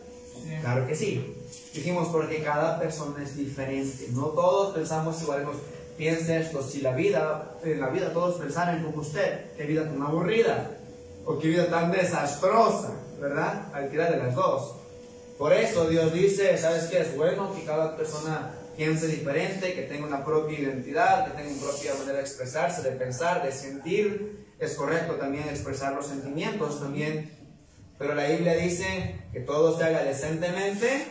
Claro que sí. Dijimos, porque cada persona es diferente. No todos pensamos igual. Piense esto, si la vida, en la vida todos pensaran como usted, qué vida tan aburrida, o qué vida tan desastrosa, ¿verdad? Cualquiera de las dos. Por eso Dios dice, ¿sabes qué? Es bueno que cada persona piense diferente, que tenga una propia identidad, que tenga una propia manera de expresarse, de pensar, de sentir. Es correcto también expresar los sentimientos también. Pero la Biblia dice que todo se haga decentemente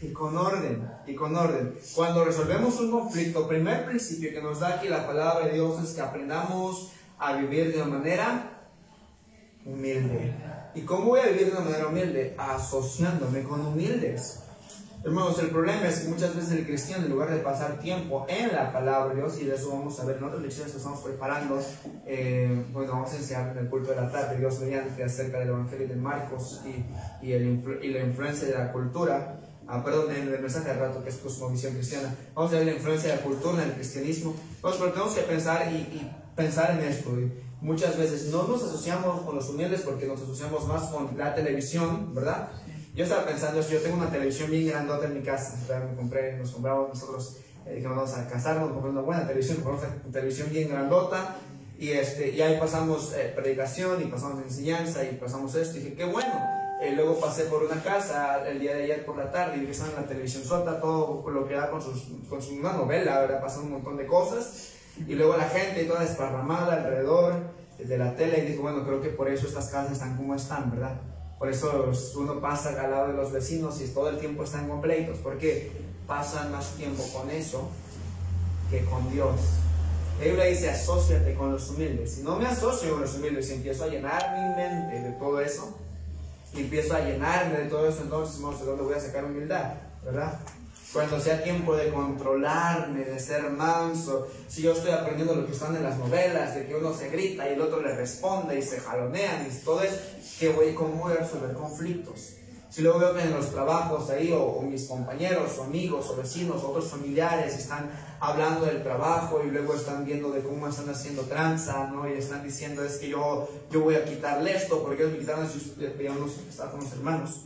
y con orden, y con orden. Cuando resolvemos un conflicto, primer principio que nos da aquí la palabra de Dios es que aprendamos a vivir de una manera humilde. ¿Y cómo voy a vivir de una manera humilde? Asociándome con humildes. Hermanos, el problema es que muchas veces el cristiano, en lugar de pasar tiempo en la palabra de Dios, y de eso vamos a ver en otras lecciones que estamos preparando, eh, bueno, vamos a enseñar en el culto de la tarde, Dios mediante, acerca del Evangelio de Marcos y, y, el, y la influencia de la cultura, ah, perdón, en el mensaje de rato que es cosmovisión cristiana, vamos a ver la influencia de la cultura en el cristianismo, vamos, pero tenemos que pensar y, y pensar en esto. Muchas veces no nos asociamos con los humildes porque nos asociamos más con la televisión, ¿verdad? Yo estaba pensando, yo tengo una televisión bien grandota en mi casa, me compré, nos compramos nosotros, eh, vamos a casarnos, compramos una buena televisión, compramos una televisión bien grandota, y, este, y ahí pasamos eh, predicación, y pasamos enseñanza, y pasamos esto, y dije, qué bueno. Eh, luego pasé por una casa el día de ayer por la tarde, y vi la televisión suelta todo lo que da con, sus, con su, una novela, ¿verdad? Pasando un montón de cosas, y luego la gente toda desparramada alrededor de la tele, y dije, bueno, creo que por eso estas casas están como están, ¿verdad? Por eso uno pasa al lado de los vecinos y todo el tiempo están con pleitos, porque pasan más tiempo con eso que con Dios. La Biblia dice, asóciate con los humildes. Si no me asocio con los humildes y empiezo a llenar mi mente de todo eso, y empiezo a llenarme de todo eso, entonces, sé dónde voy a sacar humildad, ¿verdad? Cuando sea tiempo de controlarme, de ser manso, si yo estoy aprendiendo lo que están en las novelas, de que uno se grita y el otro le responde y se jalonean y todo eso, ¿qué voy, ¿cómo voy a resolver conflictos? Si luego veo que en los trabajos ahí, o, mis compañeros, o amigos, o vecinos, o otros familiares están hablando del trabajo y luego están viendo de cómo están haciendo tranza, ¿no? Y están diciendo, es que yo, yo voy a quitarle esto, porque ellos me quitaron, yo estaba con los hermanos.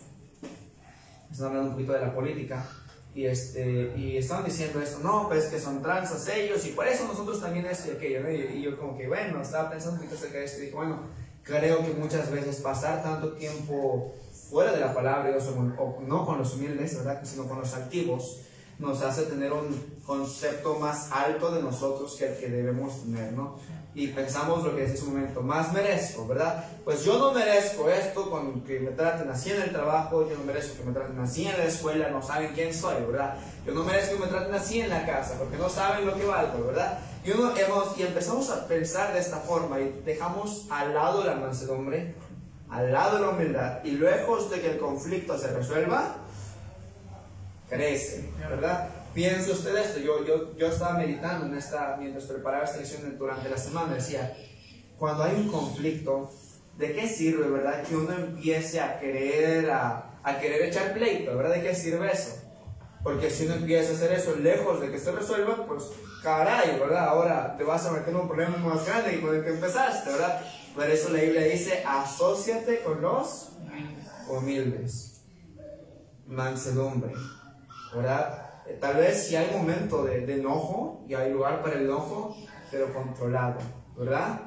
Están hablando un poquito de la política y, este, y estaban diciendo esto, no, pues que son transas ellos y por eso nosotros también esto y aquello, y, yo como que, bueno, estaba pensando un poquito acerca de esto y dije, bueno, creo que muchas veces pasar tanto tiempo fuera de la palabra, o, no con los humildes, ¿verdad? Sino con los altivos, nos hace tener un concepto más alto de nosotros que el que debemos tener, ¿no? Y pensamos lo que decía un momento, más merezco, ¿verdad? Pues yo no merezco esto con que me traten así en el trabajo, yo no merezco que me traten así en la escuela, no saben quién soy, ¿verdad? Yo no merezco que me traten así en la casa, porque no saben lo que valgo, ¿verdad? Y, uno, hemos, y empezamos a pensar de esta forma y dejamos al lado la mansedumbre, al lado la humildad, y luego de que el conflicto se resuelva, crece, ¿verdad? Piense usted esto, yo, yo, yo estaba meditando en esta, mientras preparaba esta lección durante la semana, decía, cuando hay un conflicto, ¿de qué sirve, verdad? Que uno empiece a querer, a, a querer echar pleito, ¿verdad? ¿De qué sirve eso? Porque si uno empieza a hacer eso lejos de que se resuelva, pues caray, ¿verdad? Ahora te vas a meter en un problema más grande que con el que empezaste, ¿verdad? Por eso la Biblia dice, asóciate con los humildes. Mansedumbre, ¿verdad? Eh, tal vez si hay momento de, enojo y hay lugar para el enojo, pero controlado, ¿verdad?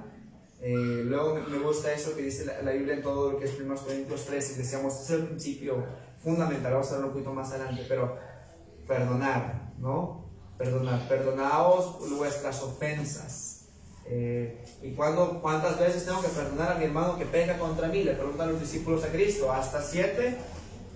Eh, luego me, gusta eso que dice la, Biblia en todo lo que es 1 Corintios 13, y decíamos, es el principio fundamental, vamos a verlo un poquito más adelante, pero perdonar, ¿no? Perdonar, perdonaos vuestras ofensas. Eh, ¿Y cuando, cuántas veces tengo que perdonar a mi hermano que peca contra mí? Le preguntan los discípulos a Cristo, ¿hasta siete?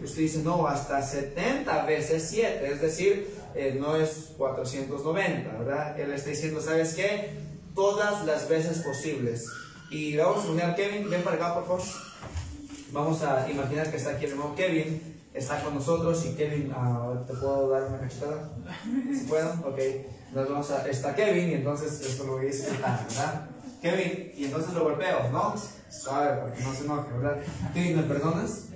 Usted dice, no, hasta 70 veces 7, es decir, eh, no es 490, ¿verdad? Él está diciendo, ¿sabes qué? Todas las veces posibles. Y vamos a poner Kevin, ven para acá, por favor. Vamos a imaginar que está aquí el hermano Kevin, está con nosotros y Kevin, uh, ¿te puedo dar una cachetada? ¿Si puedo? Ok. Entonces vamos a, está Kevin y entonces esto lo voy a disfrutar, ¿verdad? Kevin, y entonces lo golpeo, ¿no? Suave, para no se enoje, ¿verdad? Kevin, ¿me perdonas?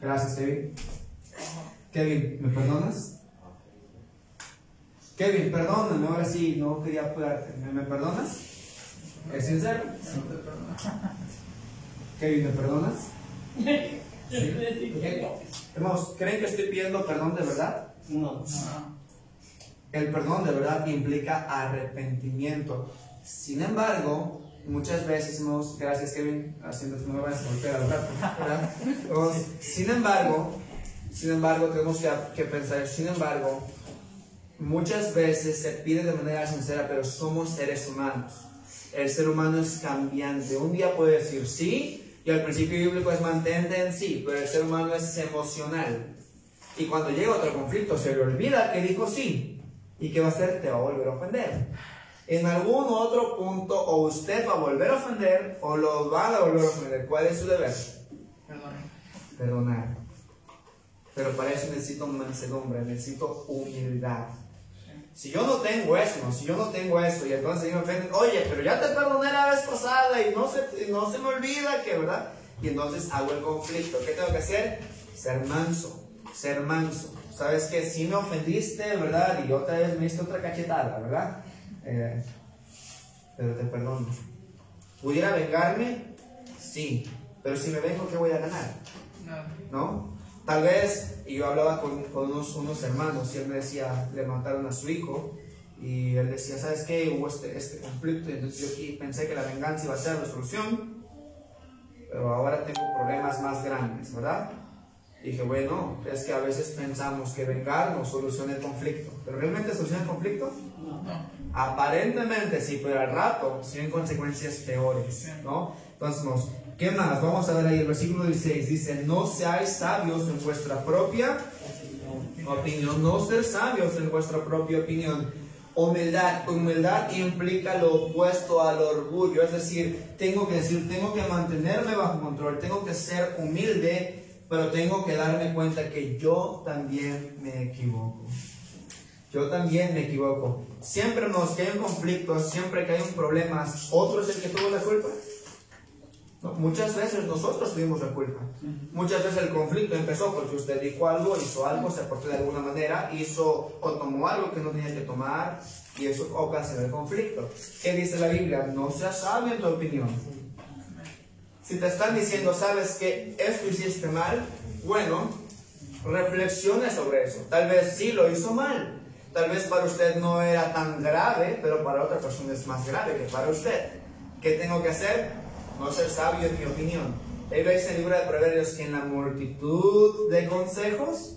Gracias, Kevin. Kevin, ¿me perdonas? Kevin, perdóname, ahora sí, no quería apoyarte. ¿Me, me perdonas? ¿Es sincero? Kevin, ¿me perdonas? Hermanos, ¿creen que estoy pidiendo perdón de verdad? No. El perdón de verdad implica arrepentimiento. Sin embargo, muchas veces hemos, gracias Kevin, haciendo tu nueva golpear al rato, ¿verdad? Entonces, Sin embargo, sin embargo, tenemos que, que pensar, sin embargo, muchas veces se pide de manera sincera, pero somos seres humanos. El ser humano es cambiante. Un día puede decir sí, y al principio bíblico es mantente en sí, pero el ser humano es emocional. Y cuando llega otro conflicto se le olvida que dijo sí. ¿Y qué va a hacer? Te va a volver a ofender. En algún otro punto, o usted va a volver a ofender, o lo van a volver a ofender. ¿Cuál es su deber? Perdonar. Pero para eso necesito mansedumbre, necesito humildad. Si yo no tengo eso, ¿no? si yo no tengo eso, y entonces me ofenden, oye, pero ya te perdoné la vez pasada y no se, no se me olvida que, ¿verdad? Y entonces hago el conflicto. ¿Qué tengo que hacer? Ser manso, ser manso. Sabes que si me ofendiste, ¿verdad? Y otra vez me diste otra cachetada, ¿verdad? Eh, pero te perdono. ¿Pudiera vengarme? Sí. Pero si me vengo, ¿qué voy a ganar? ¿No? Tal vez, y yo hablaba con, con unos, unos, hermanos y él me decía, le mataron a su hijo y él decía, ¿sabes qué? Hubo este, este conflicto y entonces yo aquí pensé que la venganza iba a ser la solución, pero ahora tengo problemas más grandes, ¿verdad? Y dije, bueno, es que a veces pensamos que vengarnos soluciona el conflicto, pero ¿realmente soluciona el conflicto? No. Aparentemente sí, pero al rato tienen consecuencias peores, ¿no? Entonces, ¿qué más? Vamos a ver ahí el versículo 16. Dice, no seáis sabios en vuestra propia opinión. No ser sabios en vuestra propia opinión. Humildad. Humildad implica lo opuesto al orgullo. Es decir, tengo que decir, tengo que mantenerme bajo control. Tengo que ser humilde, pero tengo que darme cuenta que yo también me equivoco. Yo también me equivoco. Siempre nos que hay un conflicto, siempre que hay un problema, ¿otro es el que tuvo la culpa? No, muchas veces nosotros tuvimos la culpa. Muchas veces el conflicto empezó porque usted dijo algo, hizo algo, se portó de alguna manera, hizo o tomó algo que no tenía que tomar y eso ocasionó el conflicto. ¿Qué dice la Biblia? No seas sabio en tu opinión. Si te están diciendo, sabes que esto hiciste mal, bueno, reflexione sobre eso. Tal vez sí lo hizo mal. Tal vez para usted no era tan grave, pero para otra persona es más grave que para usted. ¿Qué tengo que hacer? No ser sabio en mi opinión. Ahí dice el libro de Proverbios que en la multitud de consejos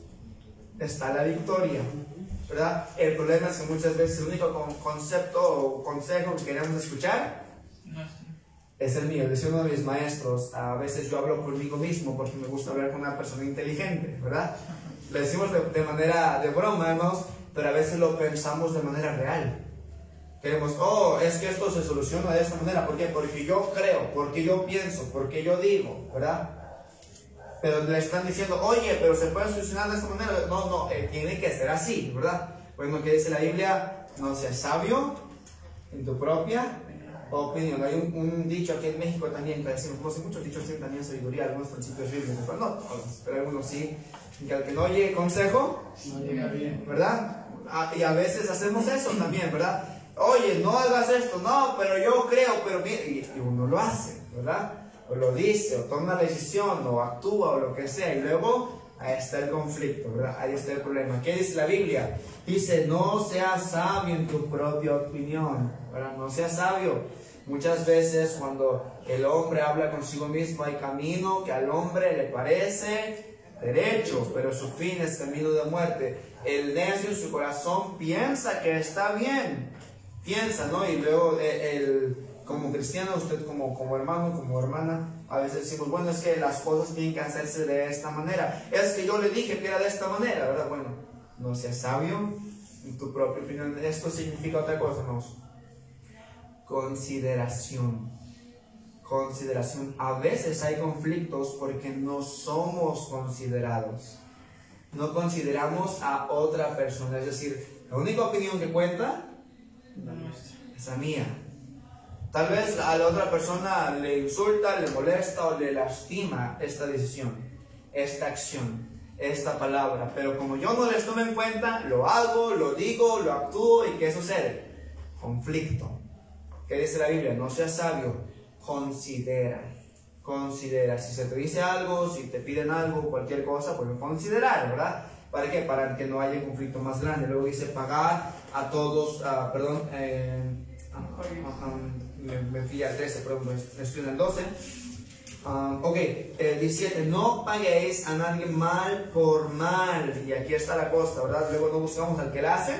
está la victoria. ¿Verdad? El problema es que muchas veces el único concepto o consejo que queremos escuchar es el mío. Decía uno de mis maestros, a veces yo hablo conmigo mismo porque me gusta hablar con una persona inteligente, ¿verdad? Le decimos de, de manera de broma, hermanos, pero a veces lo pensamos de manera real. Queremos, oh, es que esto se soluciona de esta manera. ¿Por qué? Porque yo creo, porque yo pienso, porque yo digo, ¿verdad? Pero le están diciendo, oye, pero se puede solucionar de esta manera. No, no, eh, tiene que ser así, ¿verdad? Bueno, que dice la Biblia, no seas sabio en tu propia opinión. Hay un, un, dicho aquí en México también que decimos, no sé, muchos dichos tienen también sabiduría, algunos principios bíblicos, pero no pero algunos sí. Que al que no oye consejo, No llega bien. ¿verdad? Ah, y a veces hacemos eso también, ¿verdad? Oye, no hagas esto, no, pero yo creo, pero y, y uno lo hace, ¿verdad? O lo dice, o toma la decisión, o actúa, o lo que sea, y luego ahí está el conflicto, ¿verdad? Ahí está el problema. ¿Qué dice la Biblia? Dice, no seas sabio en tu propia opinión, ¿verdad? No seas sabio. Muchas veces cuando el hombre habla consigo mismo hay camino que al hombre le parece derecho, pero su fin es camino de muerte. El necio en su corazón piensa que está bien, piensa, ¿no? Y luego eh, el, como cristiano, usted como, como hermano, como hermana, a veces decimos, bueno, es que las cosas tienen que hacerse de esta manera. Es que yo le dije que era de esta manera, ¿verdad? Bueno, no seas sabio en tu propia opinión. Esto significa otra cosa, hermanos. Consideración. Consideración. A veces hay conflictos porque no somos considerados. No consideramos a otra persona. Es decir, la única opinión que cuenta es la mía. Tal vez a la otra persona le insulta, le molesta o le lastima esta decisión, esta acción. esta palabra, pero como yo no les tomo en cuenta, lo hago, lo digo, lo actúo y ¿qué sucede? Conflicto. ¿Qué dice la Biblia? No seas sabio, considera. Considera. Si se te dice algo, si te piden algo, cualquier cosa, pues considerar, ¿verdad? ¿Para qué? Para que no haya conflicto más grande. Luego dice pagar a todos, uh, perdón, eh, uh, me, me fui al 13, perdón, estoy en el 12. Um, ok, eh, 17, no paguéis a nadie mal por mal. Y aquí está la cosa, ¿verdad? Luego no buscamos al que la hace,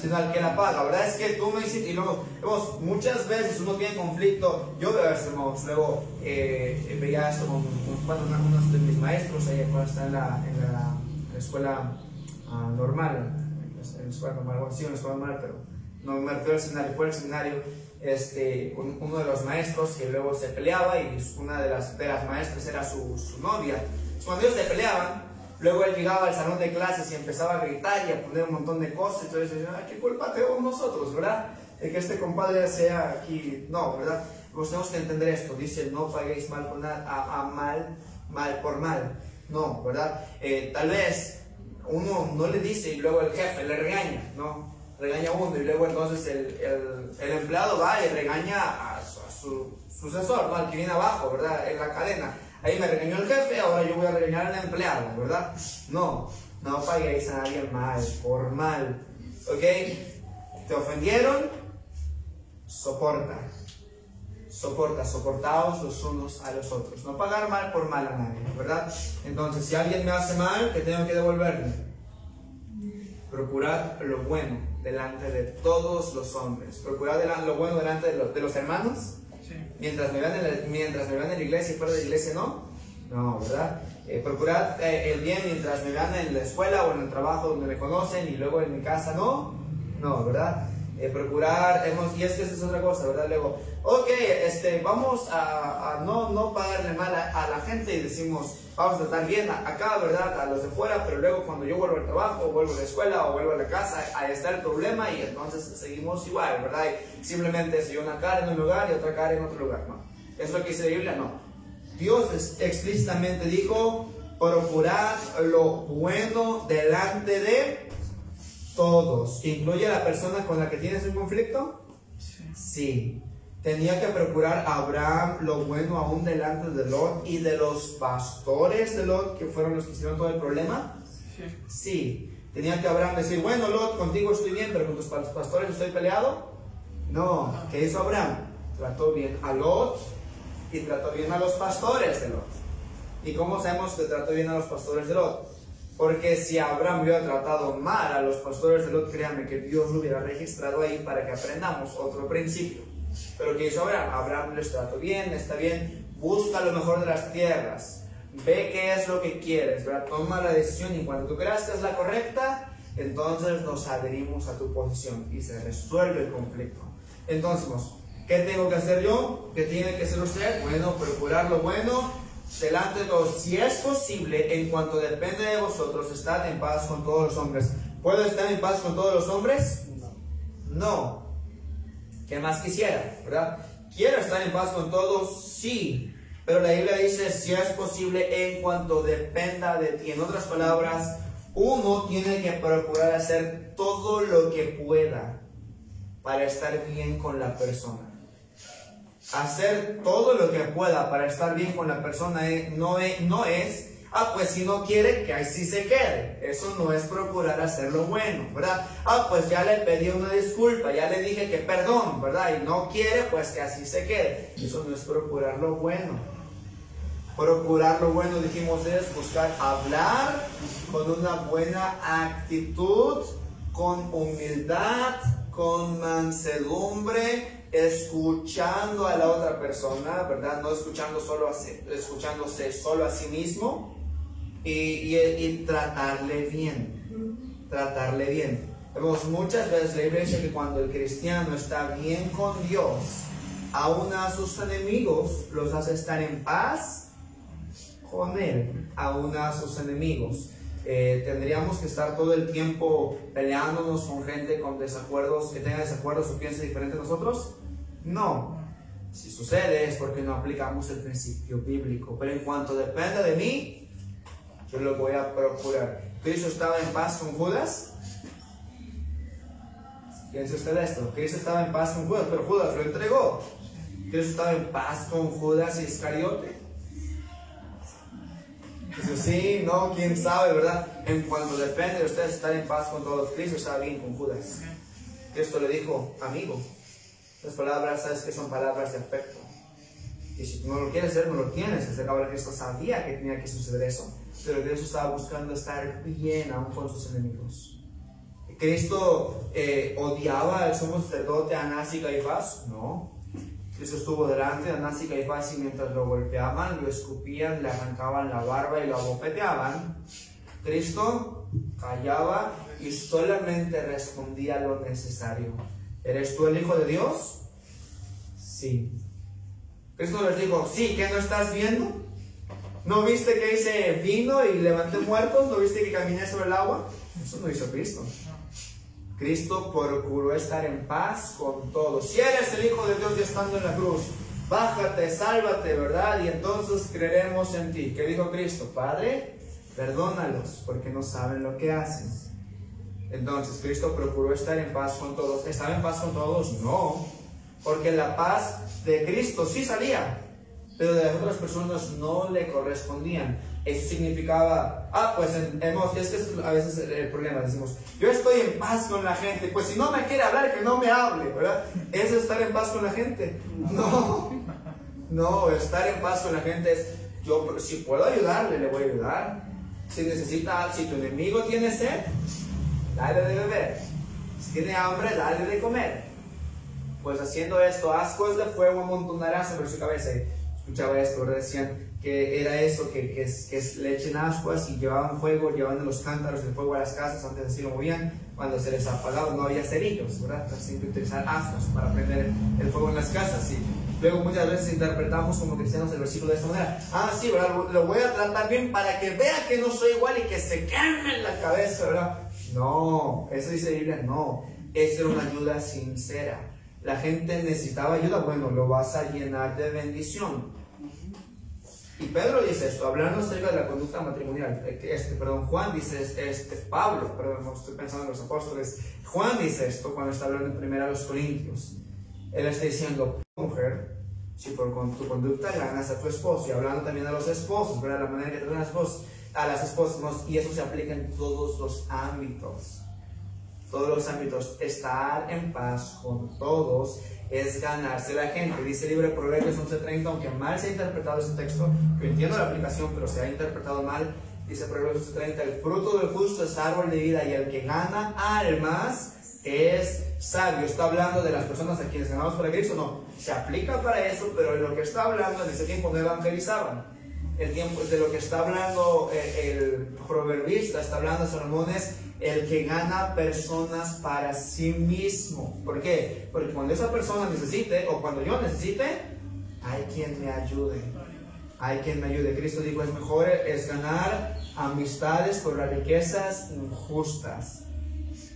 sino al que la paga. ¿Verdad? Es que tú me hiciste, y luego, vemos, muchas veces uno tiene conflicto. Yo veo esto, hermanos, luego eh, veía esto con, con unos de mis maestros, ahí cuando está en la, en la, en la escuela uh, normal, en la escuela normal, bueno, sí, en la escuela normal, pero no me refiero al seminario, fue el seminario este, uno de los maestros que luego se peleaba y una de las, de las maestras era su, su novia. Cuando ellos se peleaban, luego él llegaba al salón de clases y empezaba a gritar y a poner un montón de cosas. Entonces decía, ¿qué culpa tenemos nosotros, verdad? De que este compadre sea aquí. No, ¿verdad? Pues tenemos que entender esto. Dice, no paguéis mal por mal, mal por mal. No, ¿verdad? Eh, tal vez uno no le dice y luego el jefe le regaña, ¿no? regaña a uno y luego entonces el, empleado va y regaña a a su, sucesor, ¿no? al que viene abajo, ¿verdad? En la cadena. Ahí me regañó el jefe, ahora yo voy a regañar al empleado, ¿verdad? No, no paguéis a nadie mal por mal, ¿ok? ¿Te ofendieron? Soporta. Soporta, soportaos los unos a los otros. No pagar mal por mal a nadie, ¿verdad? Entonces, si alguien me hace mal, ¿qué tengo que devolverle? Procurad lo bueno delante de todos los hombres. Procurad lo bueno delante de los, de los hermanos. Mientras, me vean en la, mientras me vean en la iglesia y fuera de la iglesia, no. No, ¿verdad? Eh, procurad eh, el bien mientras me vean en la escuela o en el trabajo donde me conocen y luego en mi casa, no. No, ¿verdad? Eh, procurar, hemos, y es que esa es otra cosa, ¿verdad? Luego, ok, este, vamos a, a no, no pagarle mal a, a, la gente y decimos, vamos a tratar bien acá, ¿verdad? A los de fuera, pero luego cuando yo vuelvo al trabajo, vuelvo a la escuela, o vuelvo a la casa, ahí está el problema y entonces seguimos igual, ¿verdad? Y simplemente si una cara en un lugar y otra cara en otro lugar, ¿no? ¿Es lo que dice la Biblia? No. Dios explícitamente dijo, procurad lo bueno delante de todos. ¿Incluye a la persona con la que tienes un conflicto? Sí. sí. Tenía que procurar a Abraham lo bueno aún delante de Lot y de los pastores de Lot, que fueron los que hicieron todo el problema. Sí. sí. Tenía que Abraham decir, bueno, Lot, contigo estoy bien, pero con tus pastores estoy peleado. No. ¿Qué hizo Abraham? Trató bien a Lot y trató bien a los pastores de Lot. ¿Y cómo sabemos que trató bien a los pastores de Lot? Porque si Abraham hubiera tratado mal a los pastores de Lot, créanme que Dios lo hubiera registrado ahí para que aprendamos otro principio. Pero que hizo Abraham? Abraham les trató bien, está bien, busca lo mejor de las tierras, ve qué es lo que quieres, ¿verdad? toma la decisión y cuando tú creas que es la correcta, entonces nos adherimos a tu posición y se resuelve el conflicto. Entonces, ¿qué tengo que hacer yo? ¿Qué tiene que hacer usted? Bueno, procurar lo bueno delante de todos. Si es posible, en cuanto depende de vosotros, estad en paz con todos los hombres. ¿Puedo estar en paz con todos los hombres? No. ¿Qué más quisiera? ¿Verdad? ¿Quiero estar en paz con todos? Sí. Pero la Biblia dice, si es posible, en cuanto dependa de ti. En otras palabras, uno tiene que procurar hacer todo lo que pueda para estar bien con la persona hacer todo lo que pueda para estar bien con la persona no es, no es, ah, pues si no quiere, que así se quede. Eso no es procurar hacer lo bueno, ¿verdad? Ah, pues ya le pedí una disculpa, ya le dije que perdón, ¿verdad? Y no quiere, pues que así se quede. Eso no es procurar lo bueno. Procurar lo bueno, dijimos, es buscar hablar con una buena actitud, con humildad, con mansedumbre, escuchando a la otra persona, ¿verdad? No escuchando solo a sí, escuchándose solo a sí mismo y, tratarle bien, tratarle bien. Vemos muchas veces la iglesia que cuando el cristiano está bien con Dios, aún a sus enemigos los hace estar en paz con Él, aún a sus enemigos. Eh, tendríamos que estar todo el tiempo peleándonos con gente con desacuerdos, que tenga desacuerdos o piense diferente a nosotros? No. Si sucede es porque no aplicamos el principio bíblico. Pero en cuanto dependa de mí, yo lo voy a procurar. ¿Cristo estaba en paz con Judas? Piense usted esto. Cristo estaba en paz con Judas, pero Judas lo entregó. Cristo estaba en paz con Judas y Iscariote. Dice, sí, no, quién sabe, ¿verdad? En cuanto depende de ustedes estar en paz con todos, Cristo estaba bien con Judas. Cristo le dijo, amigo. Las palabras, sabes que son palabras de afecto. Y si tú no lo quieres hacer, no lo tienes. Este cabrón Cristo sabía que tenía que suceder eso. Pero Cristo estaba buscando estar bien aún con sus enemigos. ¿Cristo eh, odiaba al sumo sacerdote Anás y Caifás? No. Cristo estuvo delante de Anás y Caifás y mientras lo golpeaban, lo escupían, le arrancaban la barba y lo abofeteaban. Cristo callaba y solamente respondía lo necesario. ¿Eres tú el Hijo de Dios? Sí. Cristo les dijo, sí, ¿qué no estás viendo? ¿No viste que hice vino y levanté muertos? ¿No viste que caminé sobre el agua? Eso no hizo Cristo. Cristo procuró estar en paz con todos. Si eres el Hijo de Dios y estando en la cruz, bájate, sálvate, ¿verdad? Y entonces creeremos en ti. ¿Qué dijo Cristo? Padre, perdónalos porque no saben lo que hacen. Entonces Cristo procuró estar en paz con todos. ¿Estaba en paz con todos? No. Porque la paz de Cristo sí salía, pero de las otras personas no le correspondían. Eso significaba, ah, pues hemos, es que a veces el problema, decimos, yo estoy en paz con la gente, pues si no me quiere hablar, que no me hable, ¿verdad? ¿Es estar en paz con la gente? No, no, estar en paz con la gente es, yo si puedo ayudarle, le voy a ayudar. Si necesita, si tu enemigo tiene sed, dale de beber. Si tiene hambre, dale de comer. Pues haciendo esto, ascos de fuego amontonarás sobre su cabeza. Escuchaba esto, decían, que era eso, que, que, que es leche en ascuas y llevaban fuego, llevaban los cántaros de fuego a las casas, antes así lo movían, cuando se les apagaba no había cerillos, ¿verdad? Entonces, que utilizar ascuas para prender el fuego en las casas. Y luego muchas veces interpretamos como cristianos el versículo de esta manera. Ah, sí, ¿verdad? Lo voy a tratar bien para que vea que no soy igual y que se queme en la cabeza, ¿verdad? No, eso dice Biblia, no. Es una ayuda sincera. La gente necesitaba ayuda, bueno, lo vas a llenar de bendición. Y Pedro dice esto, hablando acerca de la conducta matrimonial. Eh, este, perdón, Juan dice, este, Pablo, perdón, estoy pensando en los apóstoles. Juan dice esto cuando está hablando en primera a los Corintios. Él está diciendo, mujer, si por tu conducta ganas a tu esposo, y hablando también a los esposos, ¿verdad? La manera que tratan a las esposas, a las esposas, y eso se aplica en todos los ámbitos. Todos los ámbitos, estar en paz con todos es ganarse la gente. Dice el libro de Proverbios 11:30, aunque mal se ha interpretado ese texto, yo entiendo la aplicación, pero se ha interpretado mal. Dice Proverbios 11:30, el fruto del justo es árbol de vida y el que gana almas es sabio. Está hablando de las personas a quienes ganamos para Cristo, no. Se aplica para eso, pero en lo que está hablando en ese tiempo no evangelizaban. El tiempo de lo que está hablando eh, el, proverbista, está hablando de Salomones el que gana personas para sí mismo. ¿Por qué? Porque cuando esa persona necesite o cuando yo necesite, hay quien me ayude. Hay quien me ayude. Cristo dijo, es mejor es ganar amistades por las riquezas injustas.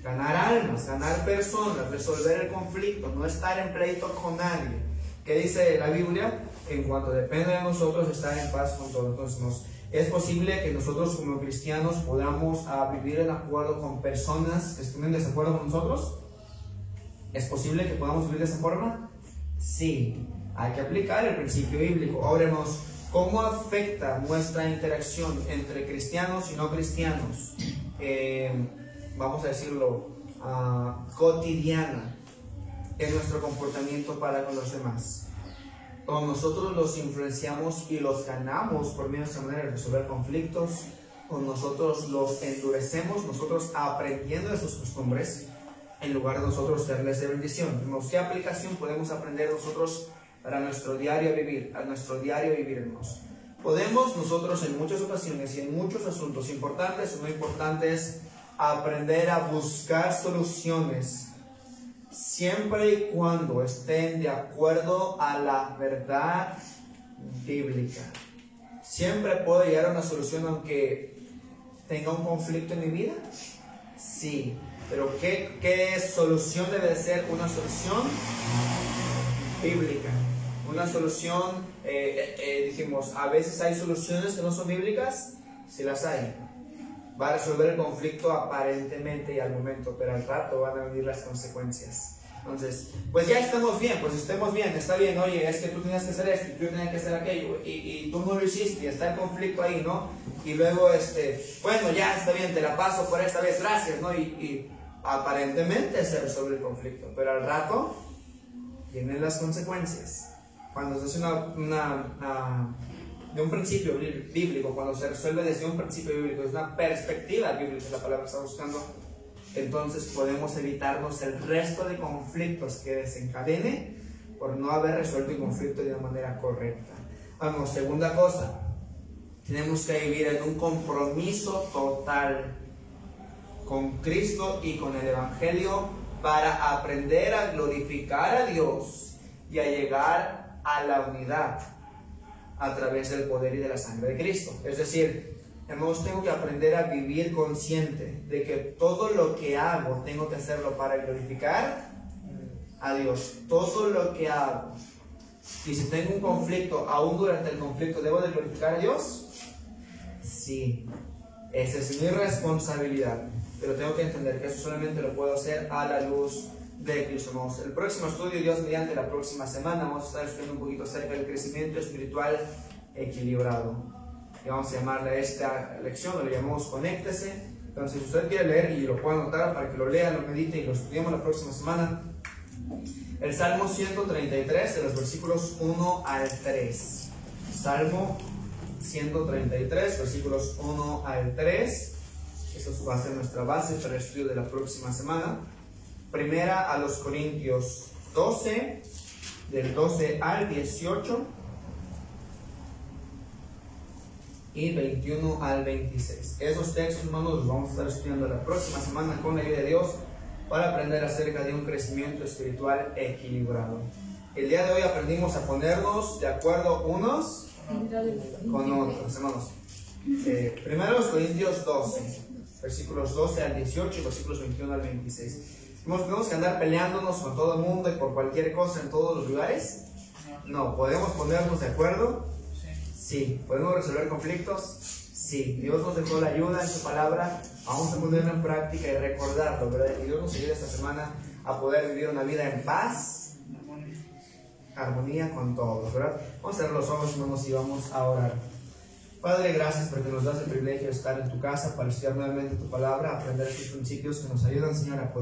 Ganar almas, ganar personas, resolver el conflicto, no estar en pleito con nadie. ¿Qué dice la Biblia? En cuanto depende de nosotros, estar en paz con todos. Entonces, es posible que nosotros como cristianos podamos ah, vivir en acuerdo con personas que estén en desacuerdo con nosotros. ¿Es posible que podamos vivir de esa forma? Sí, hay que aplicar el principio bíblico. Ahora, ¿cómo afecta nuestra interacción entre cristianos y no cristianos? Eh, vamos a decirlo, ah, cotidiana en nuestro comportamiento para con los demás cuando nosotros los influenciamos y los ganamos por medio de esta manera de resolver conflictos, cuando nosotros los endurecemos, nosotros aprendiendo de sus costumbres, en lugar de nosotros serles de bendición. ¿Qué aplicación podemos aprender nosotros para nuestro diario vivir, a nuestro diario vivirnos? Podemos nosotros en muchas ocasiones y en muchos asuntos importantes o no importantes aprender a buscar soluciones siempre y cuando estén de acuerdo a la verdad bíblica. ¿Siempre puedo llegar a una solución aunque tenga un conflicto en mi vida? Sí, pero ¿qué, qué solución debe ser? Una solución bíblica. Una solución, eh, eh, eh, dijimos, a veces hay soluciones que no son bíblicas. si las hay. Va a resolver el conflicto aparentemente y al momento, pero al rato van a venir las consecuencias. Entonces, pues ya estamos bien, pues estemos bien, está bien, oye, es que tú tenías que hacer esto, y tú tenías que hacer aquello, y, y tú no lo hiciste, y está el conflicto ahí, ¿no? Y luego, este, bueno, ya está bien, te la paso por esta vez, gracias, ¿no? Y, y aparentemente se resuelve el conflicto, pero al rato vienen las consecuencias. Cuando se hace una, una, una de un principio bíblico, cuando se resuelve desde un principio bíblico, es una perspectiva bíblica, la palabra está buscando, entonces podemos evitarnos el resto de conflictos que desencadene por no haber resuelto el conflicto de una manera correcta. Vamos, segunda cosa, tenemos que vivir en un compromiso total con Cristo y con el Evangelio para aprender a glorificar a Dios y a llegar a la unidad a través del poder y de la sangre de Cristo. Es decir, Hermanos, tengo que aprender a vivir consciente de que todo lo que hago tengo que hacerlo para glorificar a Dios. Todo lo que hago. Y si tengo un conflicto, aún durante el conflicto, ¿debo de glorificar a Dios? Sí. Esa es mi responsabilidad. Pero tengo que entender que eso solamente lo puedo hacer a la luz de Cristo. El próximo estudio, Dios mediante la próxima semana, vamos a estar estudiando un poquito acerca del crecimiento espiritual equilibrado y vamos a llamarle a esta lección, lo llamamos Conéctese. Entonces, si usted quiere leer y lo puede anotar para que lo lea, lo medite y lo estudiemos la próxima semana, el Salmo 133, de los versículos 1 al 3. Salmo 133, versículos 1 al 3. Eso va a ser nuestra base para el estudio de la próxima semana. Primera a los Corintios 12, del 12 al 18 y 21 al 26. Esos textos, hermanos, los vamos a estar estudiando la próxima semana con la ayuda de Dios para aprender acerca de un crecimiento espiritual equilibrado. El día de hoy aprendimos a ponernos de acuerdo unos con otros, hermanos. Eh, primero los Corintios 12, versículos 12 al 18 y versículos 21 al 26. ¿Tenemos que andar peleándonos con todo el mundo y por cualquier cosa en todos los lugares? No, podemos ponernos de acuerdo Sí. ¿Podemos resolver conflictos? Sí. Dios nos dejó la ayuda en su palabra. Vamos a ponerlo en práctica y recordarlo, ¿verdad? Y Dios nos ayude esta semana a poder vivir una vida en paz, armonía con todos, ¿verdad? Vamos a cerrar los ojos, hermanos, y vamos a orar. Padre, gracias porque nos das el privilegio de estar en tu casa para estudiar nuevamente tu palabra, aprender estos principios que nos ayudan, Señor, a poder